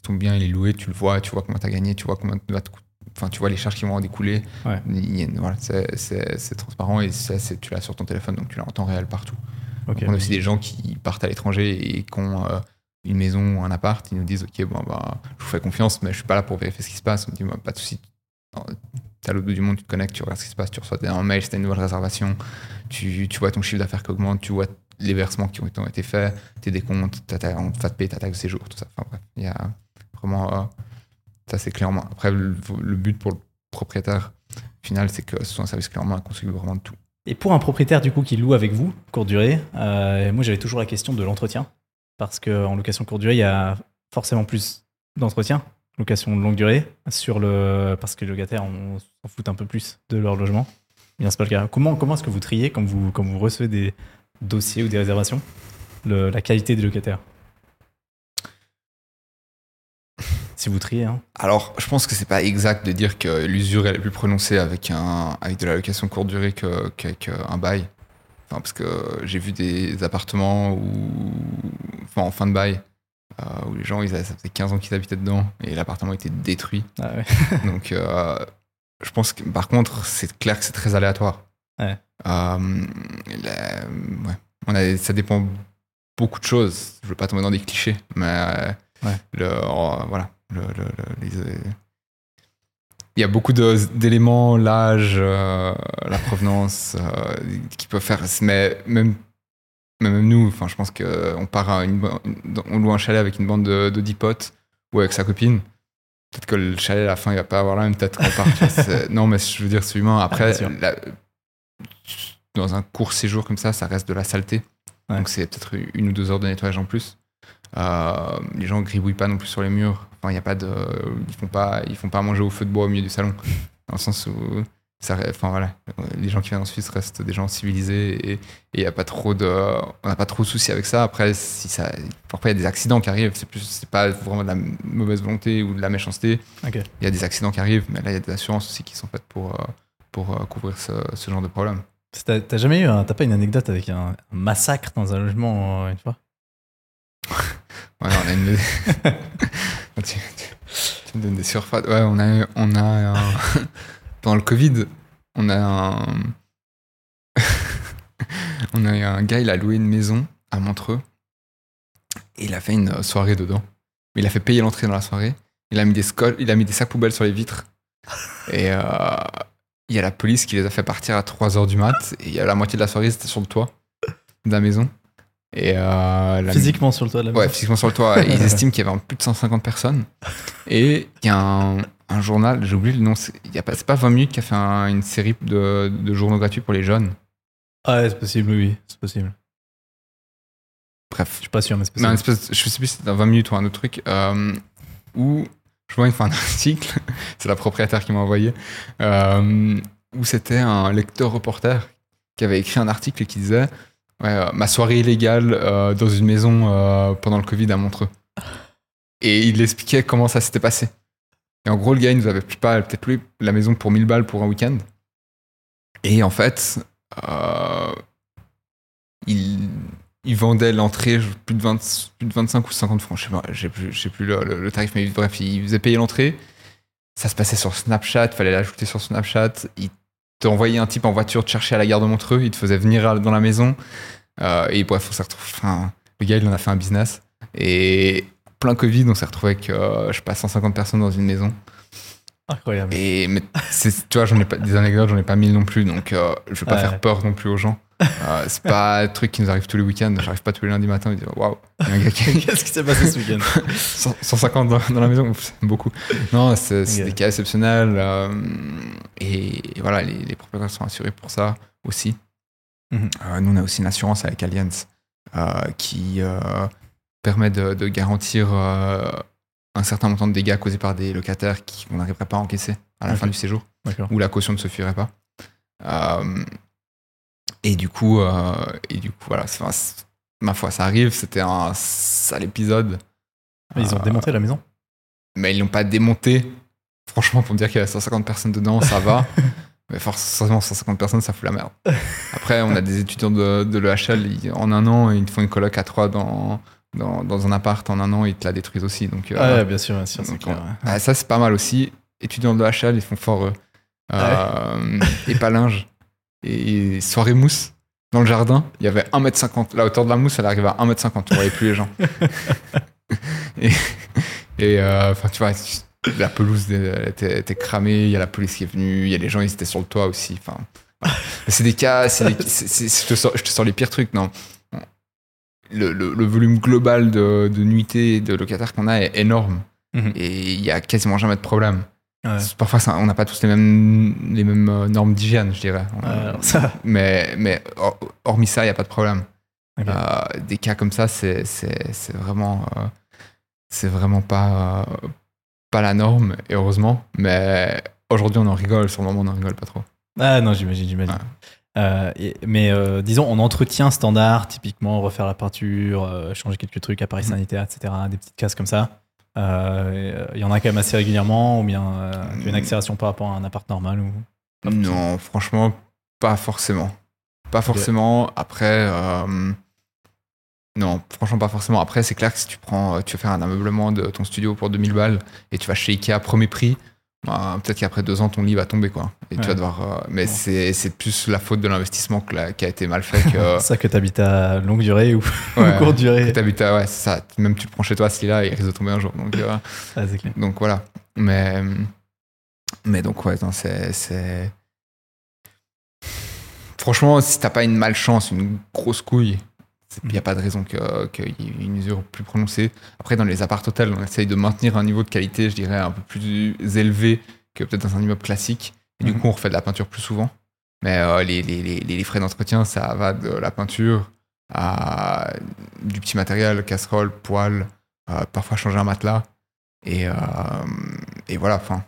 ton, bien il est loué, tu le vois, tu vois comment tu as gagné, tu vois comment Enfin, tu vois les charges qui vont en découler. Voilà, c'est transparent et tu l'as sur ton téléphone, donc tu l'as en temps réel partout. on a aussi des gens qui partent à l'étranger et qui ont euh, une maison ou un appart, ils nous disent Ok, bon, bah, je vous fais confiance, mais je suis pas là pour vérifier ce qui se passe. On me dit bah, Pas de souci. À l'autre bout du monde, tu te connectes, tu regardes ce qui se passe, tu reçois un mail, c'est une nouvelle réservation, tu, tu vois ton chiffre d'affaires qui augmente, tu vois les versements qui ont été faits, tes décomptes, te payer ta taxe de séjour, tout ça. Enfin bref, il y a vraiment. Euh, ça, c'est clairement. Après, le, but pour le propriétaire final, c'est que ce soit un service clairement s'occupe vraiment de tout. Et pour un propriétaire, du coup, qui loue avec vous, courte durée, euh, moi, j'avais toujours la question de l'entretien. Parce qu'en location courte durée, il y a forcément plus d'entretien. Location longue durée, sur le... parce que les locataires, s'en fout un peu plus de leur logement. Bien, c'est pas le cas. Comment, comment est-ce que vous triez quand vous, quand vous recevez des, dossiers ou des réservations La qualité des locataires? Si vous triez. Hein. Alors, je pense que c'est pas exact de dire que l'usure est plus prononcée avec, un, avec de la location courte durée qu'avec euh, un bail. Enfin, parce que j'ai vu des appartements où, enfin, en fin de bail où les gens, ils avaient, ça faisait 15 ans qu'ils habitaient dedans et l'appartement était détruit. Ah *laughs* *laughs* Donc, euh, je pense que par contre, c'est clair que c'est très aléatoire. Ouais. Euh, ouais. On a, ça dépend beaucoup de choses. Je veux pas tomber dans des clichés, mais le, oh, voilà. Le, il y a beaucoup d'éléments, l'âge, euh, la provenance, euh, qui peuvent faire. Mais même, même nous, enfin, je pense qu'on part à une, on loue un chalet avec une bande de, de 10 potes ou avec sa copine. Peut-être que le chalet à la fin il va pas avoir la même tête qu'on part. *laughs* non, mais je veux dire, c'est humain. Après, ah, dans un court séjour comme ça, ça reste de la saleté. Donc c'est peut-être une ou deux heures de nettoyage en plus. Euh, les gens gribouillent pas non plus sur les murs. Enfin, il y a pas de, ils font pas, ils font pas manger au feu de bois au milieu du salon. Dans le sens où ça, enfin voilà, les gens qui viennent en Suisse restent des gens civilisés et il y a pas trop de, on n'a pas trop de soucis avec ça. Après, si ça, parfois il y a des accidents qui arrivent. C'est plus, c'est pas vraiment de la mauvaise volonté ou de la méchanceté. Il y a des accidents qui arrivent, mais là il y a des assurances aussi qui sont faites pour euh, pour euh, couvrir ce, ce genre de problème. T'as jamais eu, t'as pas une anecdote avec un, massacre dans un logement euh, une fois *laughs* Ouais, on a une. *laughs* *laughs* tu, me donnes des surfaces. Ouais, on a, on a un... dans le Covid, on a un. *laughs* on a eu un gars, il a loué une maison à Montreux et il a fait une soirée dedans. Il a fait payer l'entrée dans la soirée. Il a mis des il a mis des sacs poubelles sur les vitres. Et, euh, il y a la police qui les a fait partir à 3h du mat. Et il y a la moitié de la soirée, c'était sur le toit de la maison. Et euh, Physiquement sur le toit de la maison Ouais, physiquement sur le toit. ils *laughs* estiment qu'il y avait plus de 150 personnes. Et il y a un, journal, j'ai oublié le nom, c'est pas, pas 20 minutes qui a fait une série de, de, journaux gratuits pour les jeunes. Ah ouais, c'est possible, oui, c'est possible. Bref. Je suis pas sûr, mais c'est possible. je sais plus si c'était dans 20 minutes ou un autre truc. Euh, où je vois une fin *laughs* d'article, c'est la propriétaire qui m'a envoyé, euh, où c'était un lecteur reporter qui avait écrit un article qui disait euh, Ma soirée illégale euh, dans une maison pendant le Covid à Montreux. Et il expliquait comment ça s'était passé. Et en gros, le gars, il nous avait pas peut-être loué la maison pour 1000 balles pour un week-end. Et en fait, il, ils vendaient l'entrée plus de, 20, plus de 25 ou 50 francs. Je sais pas, j'ai plus, plus le, tarif, mais bref, ils faisaient payer l'entrée. Ça se passait sur Snapchat, fallait l'ajouter sur Snapchat. Ils t'envoyaient un type en voiture te chercher à la gare de Montreux, il te faisait venir dans la maison. Euh, et bref, on s'est retrouvé. Le gars, il en a fait un business. Et plein Covid, on s'est retrouvé avec, euh, je sais pas, 150 personnes dans une maison. Incroyable. Et mais c'est- tu vois, j'en ai pas des anecdotes, j'en ai pas mille non plus, donc euh, je veux pas Ouais. faire peur non plus aux gens. *laughs* Euh, c'est pas un truc qui nous arrive tous les week-ends. J'arrive pas tous les lundis matin et dire waouh, il y a un gars qui *laughs* Qu'est-ce qui s'est passé ce week-end *laughs* 100 150 dans, dans la maison, beaucoup. Non, c'est des cas exceptionnels euh, et, et voilà, les, les propriétaires sont assurés pour ça aussi. Mhm. Euh, nous, on a aussi une assurance avec Allianz qui permet de, de garantir euh, un certain montant de dégâts causés par des locataires qu'on n'arriverait pas à encaisser à la fin du séjour où la caution ne se ferait pas. Euh, et du coup, euh, et du coup, voilà, enfin, ma foi, ça arrive. C'était un sale épisode, Ils ont démonté la maison mais ils l'ont pas démonté. Franchement, pour me dire qu'il y a 150 personnes dedans, ça va. *laughs* mais forcément, 150 personnes, ça fout la merde. Après, on a des étudiants de, de l'EHL, en un an, ils font une coloc à trois dans, dans, dans un appart. En un an, ils te la détruisent aussi. Donc, euh, Ouais, bien sûr, bien sûr, c'est donc, clair. on- ouais. ah, ça, c'est pas mal aussi. Étudiants de l'EHL, ils font fort. eux. Euh, et palinge. Et soirée mousse. Dans le jardin, il y avait 1m50. La hauteur de la mousse, elle arrivait à 1m50. On voyait plus les gens. *laughs* et euh, enfin, tu vois, la pelouse elle était, était cramée. Il y a la police qui est venue. Il y a les gens, ils étaient sur le toit aussi. Enfin, c'est des cas. te sors, je te sors les pires trucs. Non. Le, le- le volume global de, de nuitées et de locataires qu'on a est énorme. Mhm. Et il y a quasiment jamais de problème. Ouais. Parfois, ça- on n'a pas tous les mêmes, les mêmes euh, normes d'hygiène, je dirais. Ça. *laughs* Mais, mais hor- hormis ça, il n'y a pas de problème. Euh, des cas comme ça, c'est vraiment, euh, c'est vraiment pas, euh, pas la norme, et heureusement. Mais aujourd'hui, on en rigole. Sur le moment, on n'en rigole pas trop. Ah non, j'imagine, j'imagine. Ouais. Euh, et- mais euh, disons, en entretien standard, typiquement refaire la peinture, euh, changer quelques trucs, appareils Mhm. sanitaires, etc., des petites cases comme ça. Il y en a quand même assez régulièrement, ou bien une Mhm. accélération par rapport à un appart normal ou... Pas Non, franchement, pas forcément. Pas forcément. Après, non, franchement, pas forcément. Après, c'est clair que si tu prends, tu veux faire un ameublement de ton studio pour 2000 balles et tu vas chez Ikea premier prix, bah, peut-être qu'après deux ans, ton lit va tomber, quoi. Et Ouais. tu vas devoir. euh, mais Bon. c'est c'est plus la faute de l'investissement qui a été mal fait que. *laughs* ça que tu habites à longue durée ou ouais, *laughs* courte durée. que t'habites à- ouais, c'est ça. Même tu le prends chez toi, celui-là, il risque de tomber un jour. Donc, euh, *laughs* Ah, c'est clair. donc voilà. Mais, mais donc, ouais, c'est- Franchement, si t'as pas une malchance, une grosse couille, il n'y a pas de raison que- qu'il y ait une usure plus prononcée. Après, dans les appart-hôtels, on essaye de maintenir un niveau de qualité, je dirais, un peu plus élevé que peut-être dans un immeuble classique. Et du Mhm. coup, on refait de la peinture plus souvent. Mais euh, les, les- les- les frais d'entretien, ça va de la peinture à du petit matériel, casserole, poêle, euh, parfois changer un matelas. Et, euh, et voilà, enfin.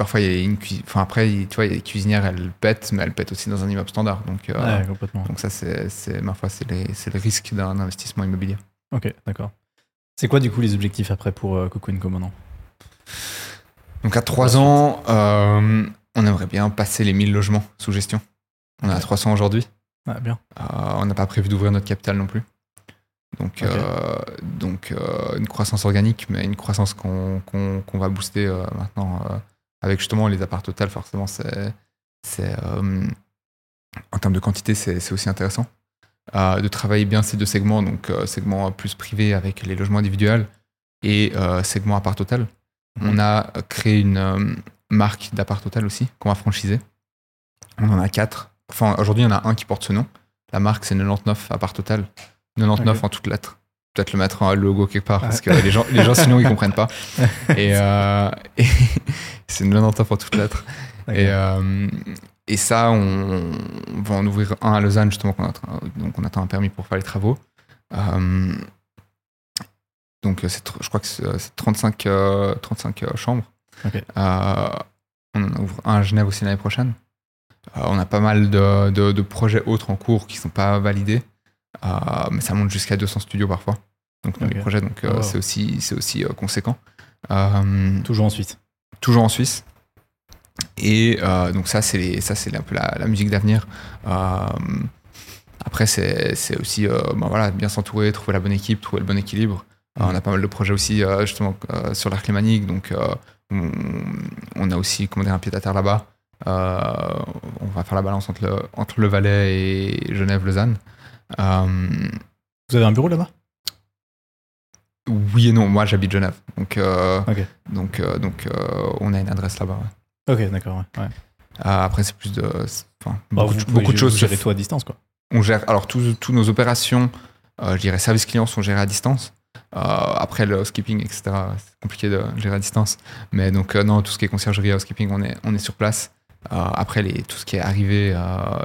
Parfois, il y a une cuisine. Enfin, après, tu vois, il y a des cuisinières, elles pètent, mais elles pètent aussi dans un immeuble standard. Donc, euh, Ouais, complètement. donc ça, c'est, ma foi, c'est, le risque d'un investissement immobilier. Ok, d'accord. C'est quoi du coup les objectifs après pour euh, Coco Co maintenant? Donc à 3 ans, euh, on aimerait bien passer les 1000 logements sous gestion. On est à Ok. 300 aujourd'hui. Ah, bien. Euh, on n'a pas prévu d'ouvrir notre capital non plus. Donc, euh, donc euh, une croissance organique, mais une croissance qu'on, qu'on va booster euh, maintenant avec justement les apparts total. Forcément, c'est, c'est, euh, en termes de quantité, c'est, c'est aussi intéressant. Euh, de travailler bien ces deux segments, donc euh, segment plus privé avec les logements individuels et segment appart total. On a créé une marque d'appart total aussi qu'on va franchiser. On en a quatre. Enfin, aujourd'hui, il y en a un qui porte ce nom. La marque, c'est 99 appart total. 99 Ok. en toutes lettres. Peut-être le mettre en logo quelque part parce Ouais. que les gens, les gens sinon, ils *laughs* comprennent pas. Et, euh, *laughs* et c'est 99 en toutes lettres. D'accord. Et, euh, et ça, on, on va en ouvrir un à Lausanne, justement, qu'on attend, donc on attend un permis pour faire les travaux. Euh, donc, je crois que c'est euh, c'est 35, euh, 35 euh, chambres. On en ouvre un à Genève aussi l'année prochaine. On a pas mal de, de- de projets autres en cours qui sont pas validés, mais ça monte jusqu'à 200 studios parfois. Donc, dans les projets, donc euh, Oh, wow. c'est aussi, c'est aussi euh, conséquent. Euh, Toujours en Suisse. toujours en Suisse. Et euh, donc ça, c'est ça, c'est un peu la, la musique d'avenir. Euh, Après, c'est aussi ben voilà, bien s'entourer, trouver la bonne équipe, trouver le bon équilibre. Mm. on a pas mal de projets aussi justement sur l'arc lémanique, donc on, on, a aussi comment dire, un pied à terre là-bas. on va faire la balance entre le, entre le Valais et Genève-Lausanne. Vous avez un bureau là-bas? Oui et non, moi j'habite Genève. Donc, euh, donc, euh, donc euh, on a une adresse là-bas. Ok, d'accord. Ouais. après, c'est plus de. Bah, beaucoup, de, beaucoup de choses. Vous gérez tout à distance, quoi. On gère. Alors, toutes nos opérations, je dirais service clients, sont gérées à distance. après, le housekeeping, etc., c'est compliqué de gérer à distance. Mais donc, non, tout ce qui est conciergerie, housekeeping, on est, on est sur place. Après, les, tout ce qui est arrivé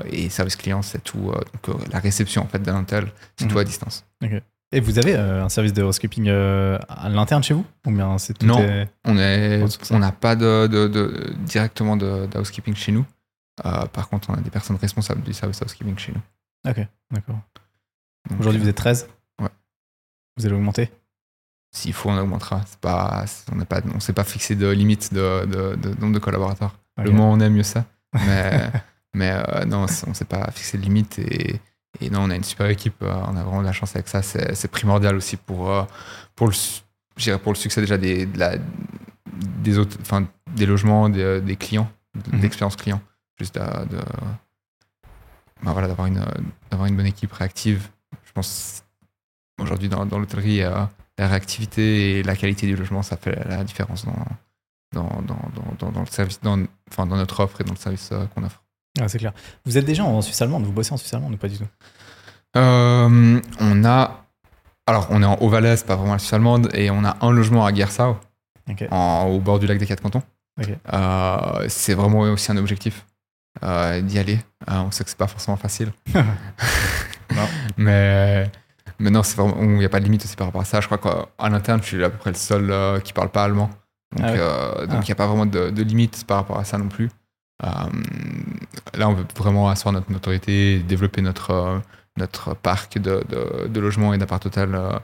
et service client, c'est tout. donc, la réception en fait d'un hôtel, c'est mhm. tout à distance. Et vous avez euh, un service de housekeeping euh, à l'interne chez vous? Ou bien c'est Non, on est, on n'a pas de, de, directement de, housekeeping chez nous. Euh, par contre, on a des personnes responsables du service housekeeping chez nous. Ok, d'accord. Aujourd'hui, vous êtes 13 Ouais. Vous allez augmenter? S'il faut, on augmentera. Pas, on ne s'est pas fixé de limite de, nombre de collaborateurs. Le moins on aime, mieux ça. Mais, *laughs* mais non, on ne s'est pas fixé de limite et et non, on a une super équipe, euh, on a vraiment de la chance avec ça. C'est primordial aussi pour, euh, pour, le, pour le succès déjà des, des, autres, enfin, des logements, des, des clients, de mhm. l'expérience client. Juste de, bah voilà, d'avoir une, une bonne équipe réactive. Je pense aujourd'hui dans, dans l'hôtellerie, euh, la réactivité et la qualité du logement, ça fait la différence dans, dans, dans, dans le service, dans, enfin, dans notre offre et dans le service qu'on offre. Ah, c'est clair. Vous êtes déjà en Suisse allemande, vous bossez en Suisse allemande ou pas du tout? Euh, On a. Alors, on est en Haut-Valais, pas vraiment la Suisse allemande, et on a un logement à Gersau, au bord du lac des Quatre Cantons. Euh, c'est vraiment aussi un objectif euh, d'y aller. on sait que c'est pas forcément facile. *laughs* Mais. Mais non, il n'y a pas de limite aussi par rapport à ça. Je crois qu'à l'interne, je suis à peu près le seul qui parle pas allemand. Donc, ah il n'y a ah. pas vraiment de, de limite par rapport à ça non plus. Euh, là, on veut vraiment asseoir notre notoriété, développer notre, euh, notre parc de, de, logements et d'appart euh,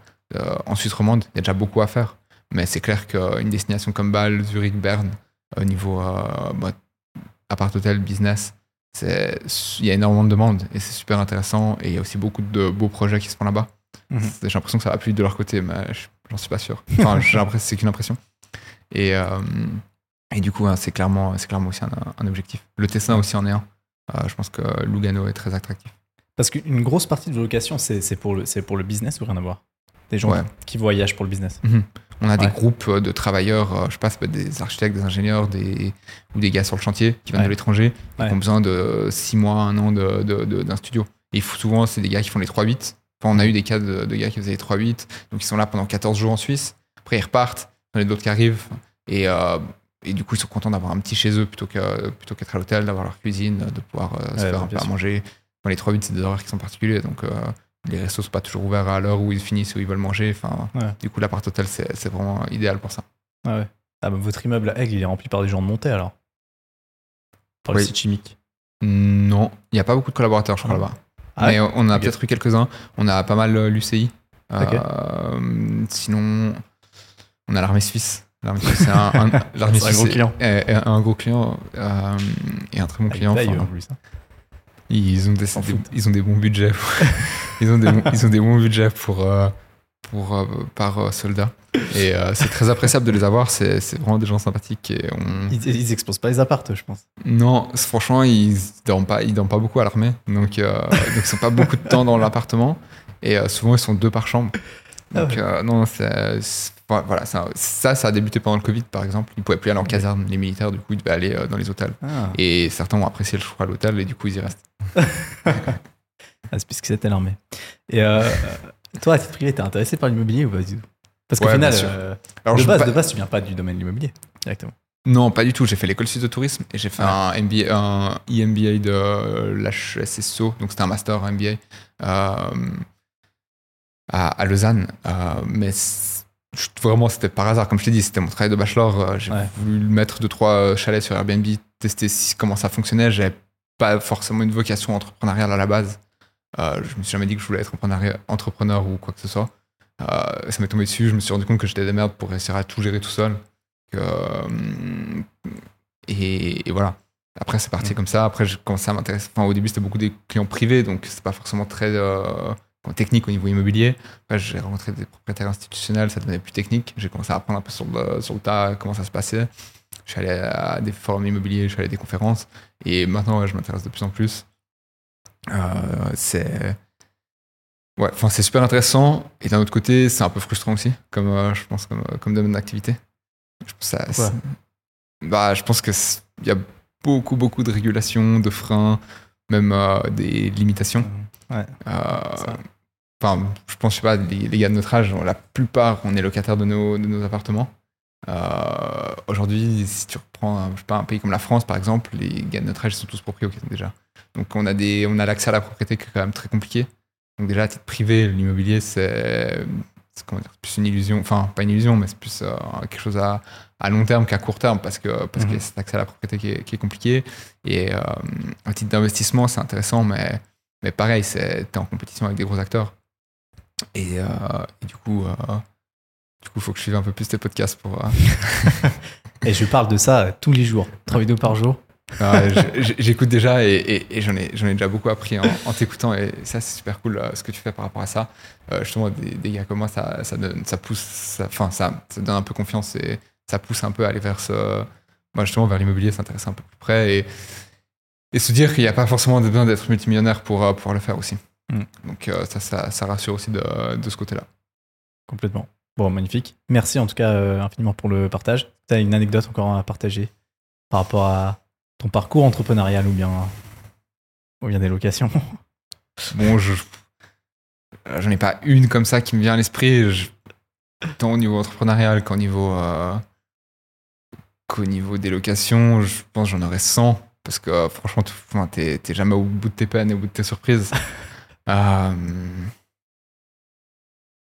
en Suisse romande. Il y a déjà beaucoup à faire. Mais c'est clair qu'une destination comme Bâle, Zurich, Berne, au niveau bah, appart hôtel, business, il y a énormément de demandes et c'est super intéressant. Et il y a aussi beaucoup de beaux projets qui se font là-bas. Mhm. J'ai l'impression que ça va plus de leur côté, mais j'en suis pas sûr. Enfin, *laughs* j'ai l'impression c'est qu'une impression. Et, et du coup, hein, c'est clairement, clairement aussi un, objectif. Le Tessin aussi en est un. Euh, je pense que Lugano est très attractif. Parce qu'une grosse partie de vos locations, c'est pour, le, pour le business ou rien à voir? Des gens qui voyagent pour le business mhm. On a des groupes de travailleurs, euh, je sais pas, des architectes, des ingénieurs, des, ou des gars sur le chantier qui viennent de l'étranger, qui ont besoin de 6 mois, 1 an d'un de, de, studio. Et souvent, c'est des gars qui font les 3-8. Enfin, on a eu des cas de, gars qui faisaient les 3-8, donc ils sont là pendant 14 jours en Suisse. Après, ils repartent, il y en a d'autres qui arrivent. Et euh, et du coup, ils sont contents d'avoir un petit chez eux plutôt qu'être plutôt qu'être à l'hôtel, d'avoir leur cuisine, de pouvoir euh, se faire un peu à manger. Dans les 3 8 c'est des horaires qui sont particuliers. Donc, euh, les restos sont pas toujours ouverts à l'heure où ils finissent, où ils veulent manger. Enfin, Du coup, l'appart hôtel, c'est vraiment idéal pour ça. Ah ouais. Ah bah, votre immeuble à Aigle, il est rempli par des gens de montée alors Par le site chimique Non, il n'y a pas beaucoup de collaborateurs, je crois, ah. là-bas. Ah Mais on a peut-être eu quelques-uns. On a pas mal euh, l'UCI. sinon, on a l'armée suisse. L'armée c'est un, un, *laughs* un, gros client. un gros client euh, et un très bon client. Enfin, plus, hein. Ils ont des, ils ont des bons budgets. *laughs* ils, ont des bons, ils ont des bons budgets pour, euh, pour, euh, par soldat. Et c'est très appréciable de les avoir. C'est vraiment des gens sympathiques. Et on... ils, ils exposent pas les appartes, je pense. Non, franchement, ils dorment pas, ils dorment pas beaucoup à l'armée. Donc, *laughs* donc ils sont pas beaucoup de temps dans l'appartement. Et souvent, ils sont deux par chambre. Ah donc, non, c'est voilà, ça, ça, ça, a débuté pendant le Covid, par exemple. Ils pouvaient plus aller en caserne, les militaires, du coup, ils devaient aller euh, dans les hôtels. Ah. Et certains ont apprécié le choix à l'hôtel, et du coup, ils y restent. *laughs* ah, c'est puisque c'était l'armée. Et euh, toi, à titre privé, t'es intéressé par l'immobilier ou pas du tout? Parce qu'au final, euh, Alors, de, base, de base, tu viens pas du domaine de l'immobilier, directement. Non, pas du tout. J'ai fait l'école suisse de tourisme et j'ai fait un, MBA, un EMBA de l'HSSO, donc c'était un master MBA à, à, Lausanne. mais vraiment, c'était par hasard. Comme je t'ai dit, c'était mon travail de bachelor. Euh, j'ai voulu mettre deux, trois euh, chalets sur Airbnb, tester comment ça fonctionnait. J'avais pas forcément une vocation entrepreneuriale à la base. Euh, je me suis jamais dit que je voulais être entrepreneur ou quoi que ce soit. ça m'est tombé dessus. Je me suis rendu compte que j'étais des merdes pour réussir à tout gérer tout seul. et, voilà. Après, c'est parti Mm. comme ça. Après, j'ai commencé à m'intéresser. Enfin, au début, c'était beaucoup des clients privés, donc c'est pas forcément très euh, technique au niveau immobilier. Après, j'ai rencontré des propriétaires institutionnels, ça devenait plus technique. J'ai commencé à apprendre un peu sur le, sur le tas comment ça se passait. Je suis allé à des forums immobiliers, je suis allé à des conférences. Et maintenant, ouais, je m'intéresse de plus en plus. Euh, c'est. Ouais, enfin, c'est super intéressant. Et d'un autre côté, c'est un peu frustrant aussi, comme, euh, je pense, comme, comme domaine d'activité. Je pense, ça- bah, je pense qu'il y a beaucoup, beaucoup de régulations, de freins, même euh, des limitations. Ouais. Euh. Enfin, je pense, je sais pas, les, les gars de notre âge, la plupart, on est locataires de nos, de nos appartements. Euh, Aujourd'hui, si tu reprends un, je sais pas, un pays comme la France, par exemple, les gars de notre âge sont tous propriétaires déjà. Donc on a, des, on a l'accès à la propriété qui est quand même très compliqué. Donc déjà, à titre privé, l'immobilier, c'est dire, plus une illusion, enfin pas une illusion, mais c'est plus euh, quelque chose à, à long terme qu'à court terme parce que parce que cet accès à la propriété qui est, qui est compliqué. Et euh, à titre d'investissement, c'est intéressant, mais, mais pareil, tu es en compétition avec des gros acteurs. Et, euh, et du coup, euh, du coup, faut que je suive un peu plus tes podcasts pour. euh, *laughs* Et je parle de ça tous les jours. Trois vidéos par jour. Je- J'écoute déjà et, et- et j'en ai, déjà beaucoup appris en, en t'écoutant et ça c'est super cool euh, ce que tu fais par rapport à ça. Euh, justement, des, des gars comme moi, ça, ça, donne, ça pousse, enfin ça, ça donne un peu confiance et ça pousse un peu à aller vers ce, moi justement vers l'immobilier, s'intéresser un peu plus près et, et se dire qu'il n'y a pas forcément besoin d'être multimillionnaire pour euh, pouvoir le faire aussi. Mm. Donc euh, ça, ça, ça rassure aussi de, de ce côté-là. Complètement. Bon, magnifique. Merci en tout cas euh, infiniment pour le partage. Tu as une anecdote encore à partager par rapport à ton parcours entrepreneurial ou bien, ou bien des locations? *laughs* Bon, je, j'en ai pas une comme ça qui me vient à l'esprit, je- tant au niveau entrepreneurial qu'au niveau, qu'au niveau des locations. Je pense que j'en aurais 100 parce que euh, franchement, tu- enfin, t'es, jamais au bout de tes peines et au bout de tes surprises. *laughs* Euh,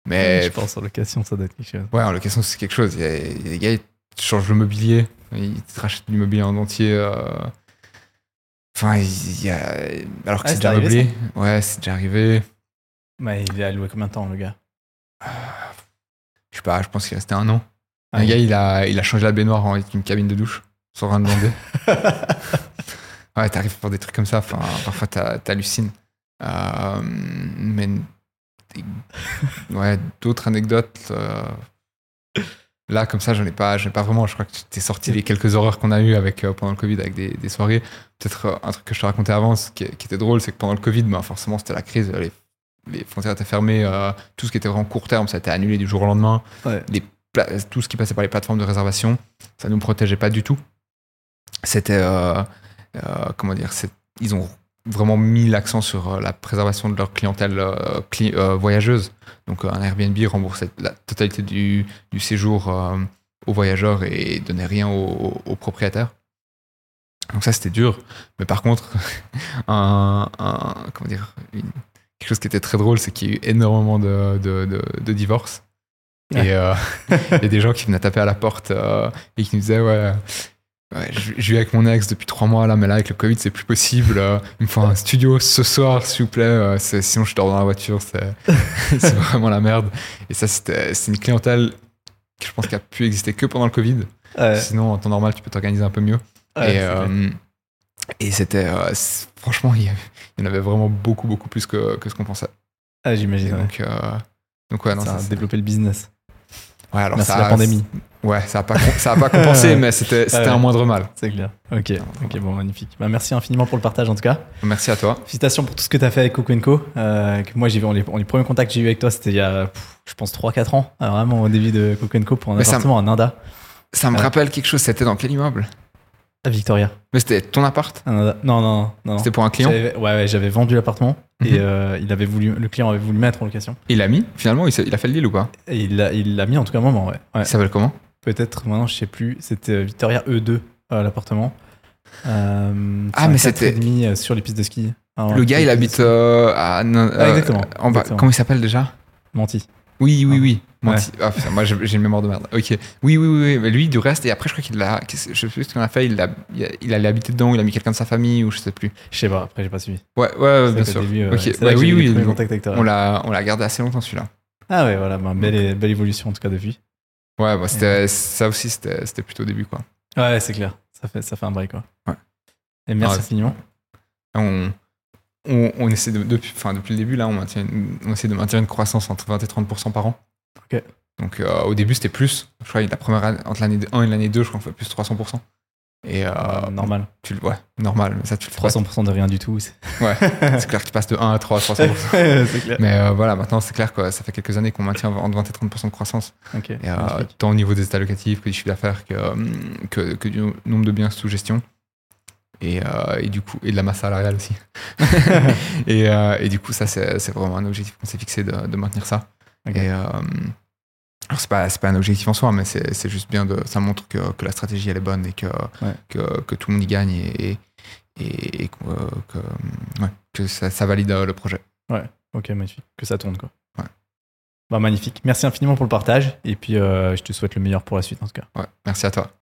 mais Je pense en location, ça doit être quelque chose. ouais, en location, c'est quelque chose. Il y, a, il y a des gars, ils changent le mobilier, ils te rachètent l'immobilier en entier. euh, Enfin, il y a. Alors que Ah, c'est déjà arrivé, meublé. Ouais, c'est déjà arrivé. Mais il a loué combien de temps, le gars? Je sais pas, je pense qu'il restait un an. Ah un oui. gars, il a, il a changé la baignoire en avec une cabine de douche, sans rien demander. *laughs* ouais, t'arrives pour des trucs comme ça, enfin, parfois t'hallucines. Euh, mais des- ouais, d'autres anecdotes. euh, là, comme ça, j'en ai pas, j'en ai pas vraiment. Je crois que t'es sorti les quelques horreurs qu'on a eues avec, euh, pendant le Covid avec des, des soirées. Peut-être euh, un truc que je te racontais avant, qui, qui était drôle, c'est que pendant le Covid, ben, forcément, c'était la crise. Les, les frontières étaient fermées. tout ce qui était vraiment court terme, ça a été annulé du jour au lendemain Ouais. tout ce qui passait par les plateformes de réservation, ça ne nous protégeait pas du tout. C'était, comment dire, ils ont vraiment mis l'accent sur euh, la préservation de leur clientèle euh, cli- euh, voyageuse. Donc euh, un Airbnb remboursait la totalité du, du séjour euh, aux voyageurs et donnait rien aux, aux propriétaires. Donc ça c'était dur, mais par contre, *laughs* un, un- comment dire, une- quelque chose qui était très drôle, c'est qu'il y a eu énormément de, de, de- de divorces. Et euh, *laughs* a des gens qui venaient taper à la porte euh, et qui nous disaient ouais, ouais je, vis avec mon ex depuis trois mois là, mais là avec le Covid c'est plus possible. euh, il me faut un studio ce soir s'il vous plaît. euh, sinon je dors dans la voiture. *laughs* C'est vraiment la merde. Et ça c'était c'est une clientèle que je pense qui a pu exister que pendant le Covid. Ouais, Sinon en temps normal tu peux t'organiser un peu mieux. ouais, et c'est euh, et c'était franchement il y, avait- il y en avait vraiment beaucoup beaucoup plus que, que ce qu'on pensait. Ah, j'imagine. donc donc ouais non ça ça, a développé le business. Ouais alors Merci ça la pandémie. Ouais, ça a pas, ça a pas *laughs* compensé, mais c'était Ouais. un moindre mal. C'est clair. Ok, ok, bon, magnifique. Bah, merci infiniment pour le partage en tout cas. Merci à toi. Félicitations pour tout ce que tu as fait avec Coco Co. Euh, que moi, j'ai vu, on les, on les premiers contacts que j'ai eu avec toi, c'était il y a, pff, je pense, 3-4 ans. Euh, vraiment au début de Coco Co pour un Mais ça appartement Ça me rappelle quelque chose, c'était dans quel immeuble? À Victoria. Mais c'était ton appart. Non, non, non. non. C'était pour un client J'avais- Ouais, ouais, j'avais vendu l'appartement Mhm. et euh, il avait voulu, le client avait voulu mettre en location. Il l'a mis Finalement, il, a fait le deal ou pas Et il l'a il l'a mis en tout cas un moment, ouais. ouais. Il s'appelle comment Peut-être, maintenant, je sais plus. C'était euh, Victoria E2, euh, l'appartement. Euh, Ah, mais c'était- sur les pistes de ski. Ah, Le gars, il habite à. Ah, exactement. Comment il s'appelle déjà? Menti. Oui, oui, Ah. oui. Ah, putain, moi, j'ai une mémoire de merde. Ok. Oui, oui, oui. oui. Mais lui, du reste, et après, je crois qu'il l'a. Je sais plus ce qu'on a fait. Il, il, a- il allait habiter dedans, il a mis quelqu'un de sa famille, ou je sais plus. Je sais pas, après, j'ai pas suivi. Ouais, ouais, bien sûr. début, euh, Bah oui, oui. contacts avec toi. On l'a gardé assez longtemps, celui-là. Ah ouais, voilà, bah, belle, belle évolution en tout cas depuis. Ouais, bah, ça aussi, c'était c'était plutôt au début, quoi. Ouais, c'est clair. Ça fait, ça fait un break, quoi. Ouais. Et merci Ah, infiniment. On, on, on essaie de, depuis, enfin, depuis le début, là, on, maintient une- on essaie de maintenir une croissance entre 20 et 30% par an. Ok. Donc euh, au début, c'était plus. Je crois que la première année, entre l'année 1 et l'année 2, je crois qu'on fait plus de 300%. Et euh, normal. tu le ouais, normal, mais ça, tu le fais pas. 300% de rien du tout. Ouais, *laughs* c'est clair que tu passes de 1 à 3 à 300%. c'est clair. Mais euh, voilà, maintenant, c'est clair que ça fait quelques années qu'on maintient entre 20 et 30% de croissance. Ok. Et, euh, magnifique. tant au niveau des états locatifs que du chiffre d'affaires que, que, que du nombre de biens sous gestion. Et, euh, et du coup, et de la masse salariale aussi. *laughs* et, euh, et du coup, ça, c'est vraiment un objectif qu'on s'est fixé de, de maintenir ça. Ok. Et euh, alors, c'est pas, c'est pas un objectif en soi, mais c'est juste bien de. Ça montre que, que la stratégie, elle est bonne et que, Ouais. que, que tout le monde y gagne et, et, et- et que, que, ouais, que ça, ça valide le projet. Ok, magnifique. Que ça tourne, quoi. Ouais. Bah, magnifique. Merci infiniment pour le partage. Et puis, euh, je te souhaite le meilleur pour la suite, en tout cas. Ouais, merci à toi.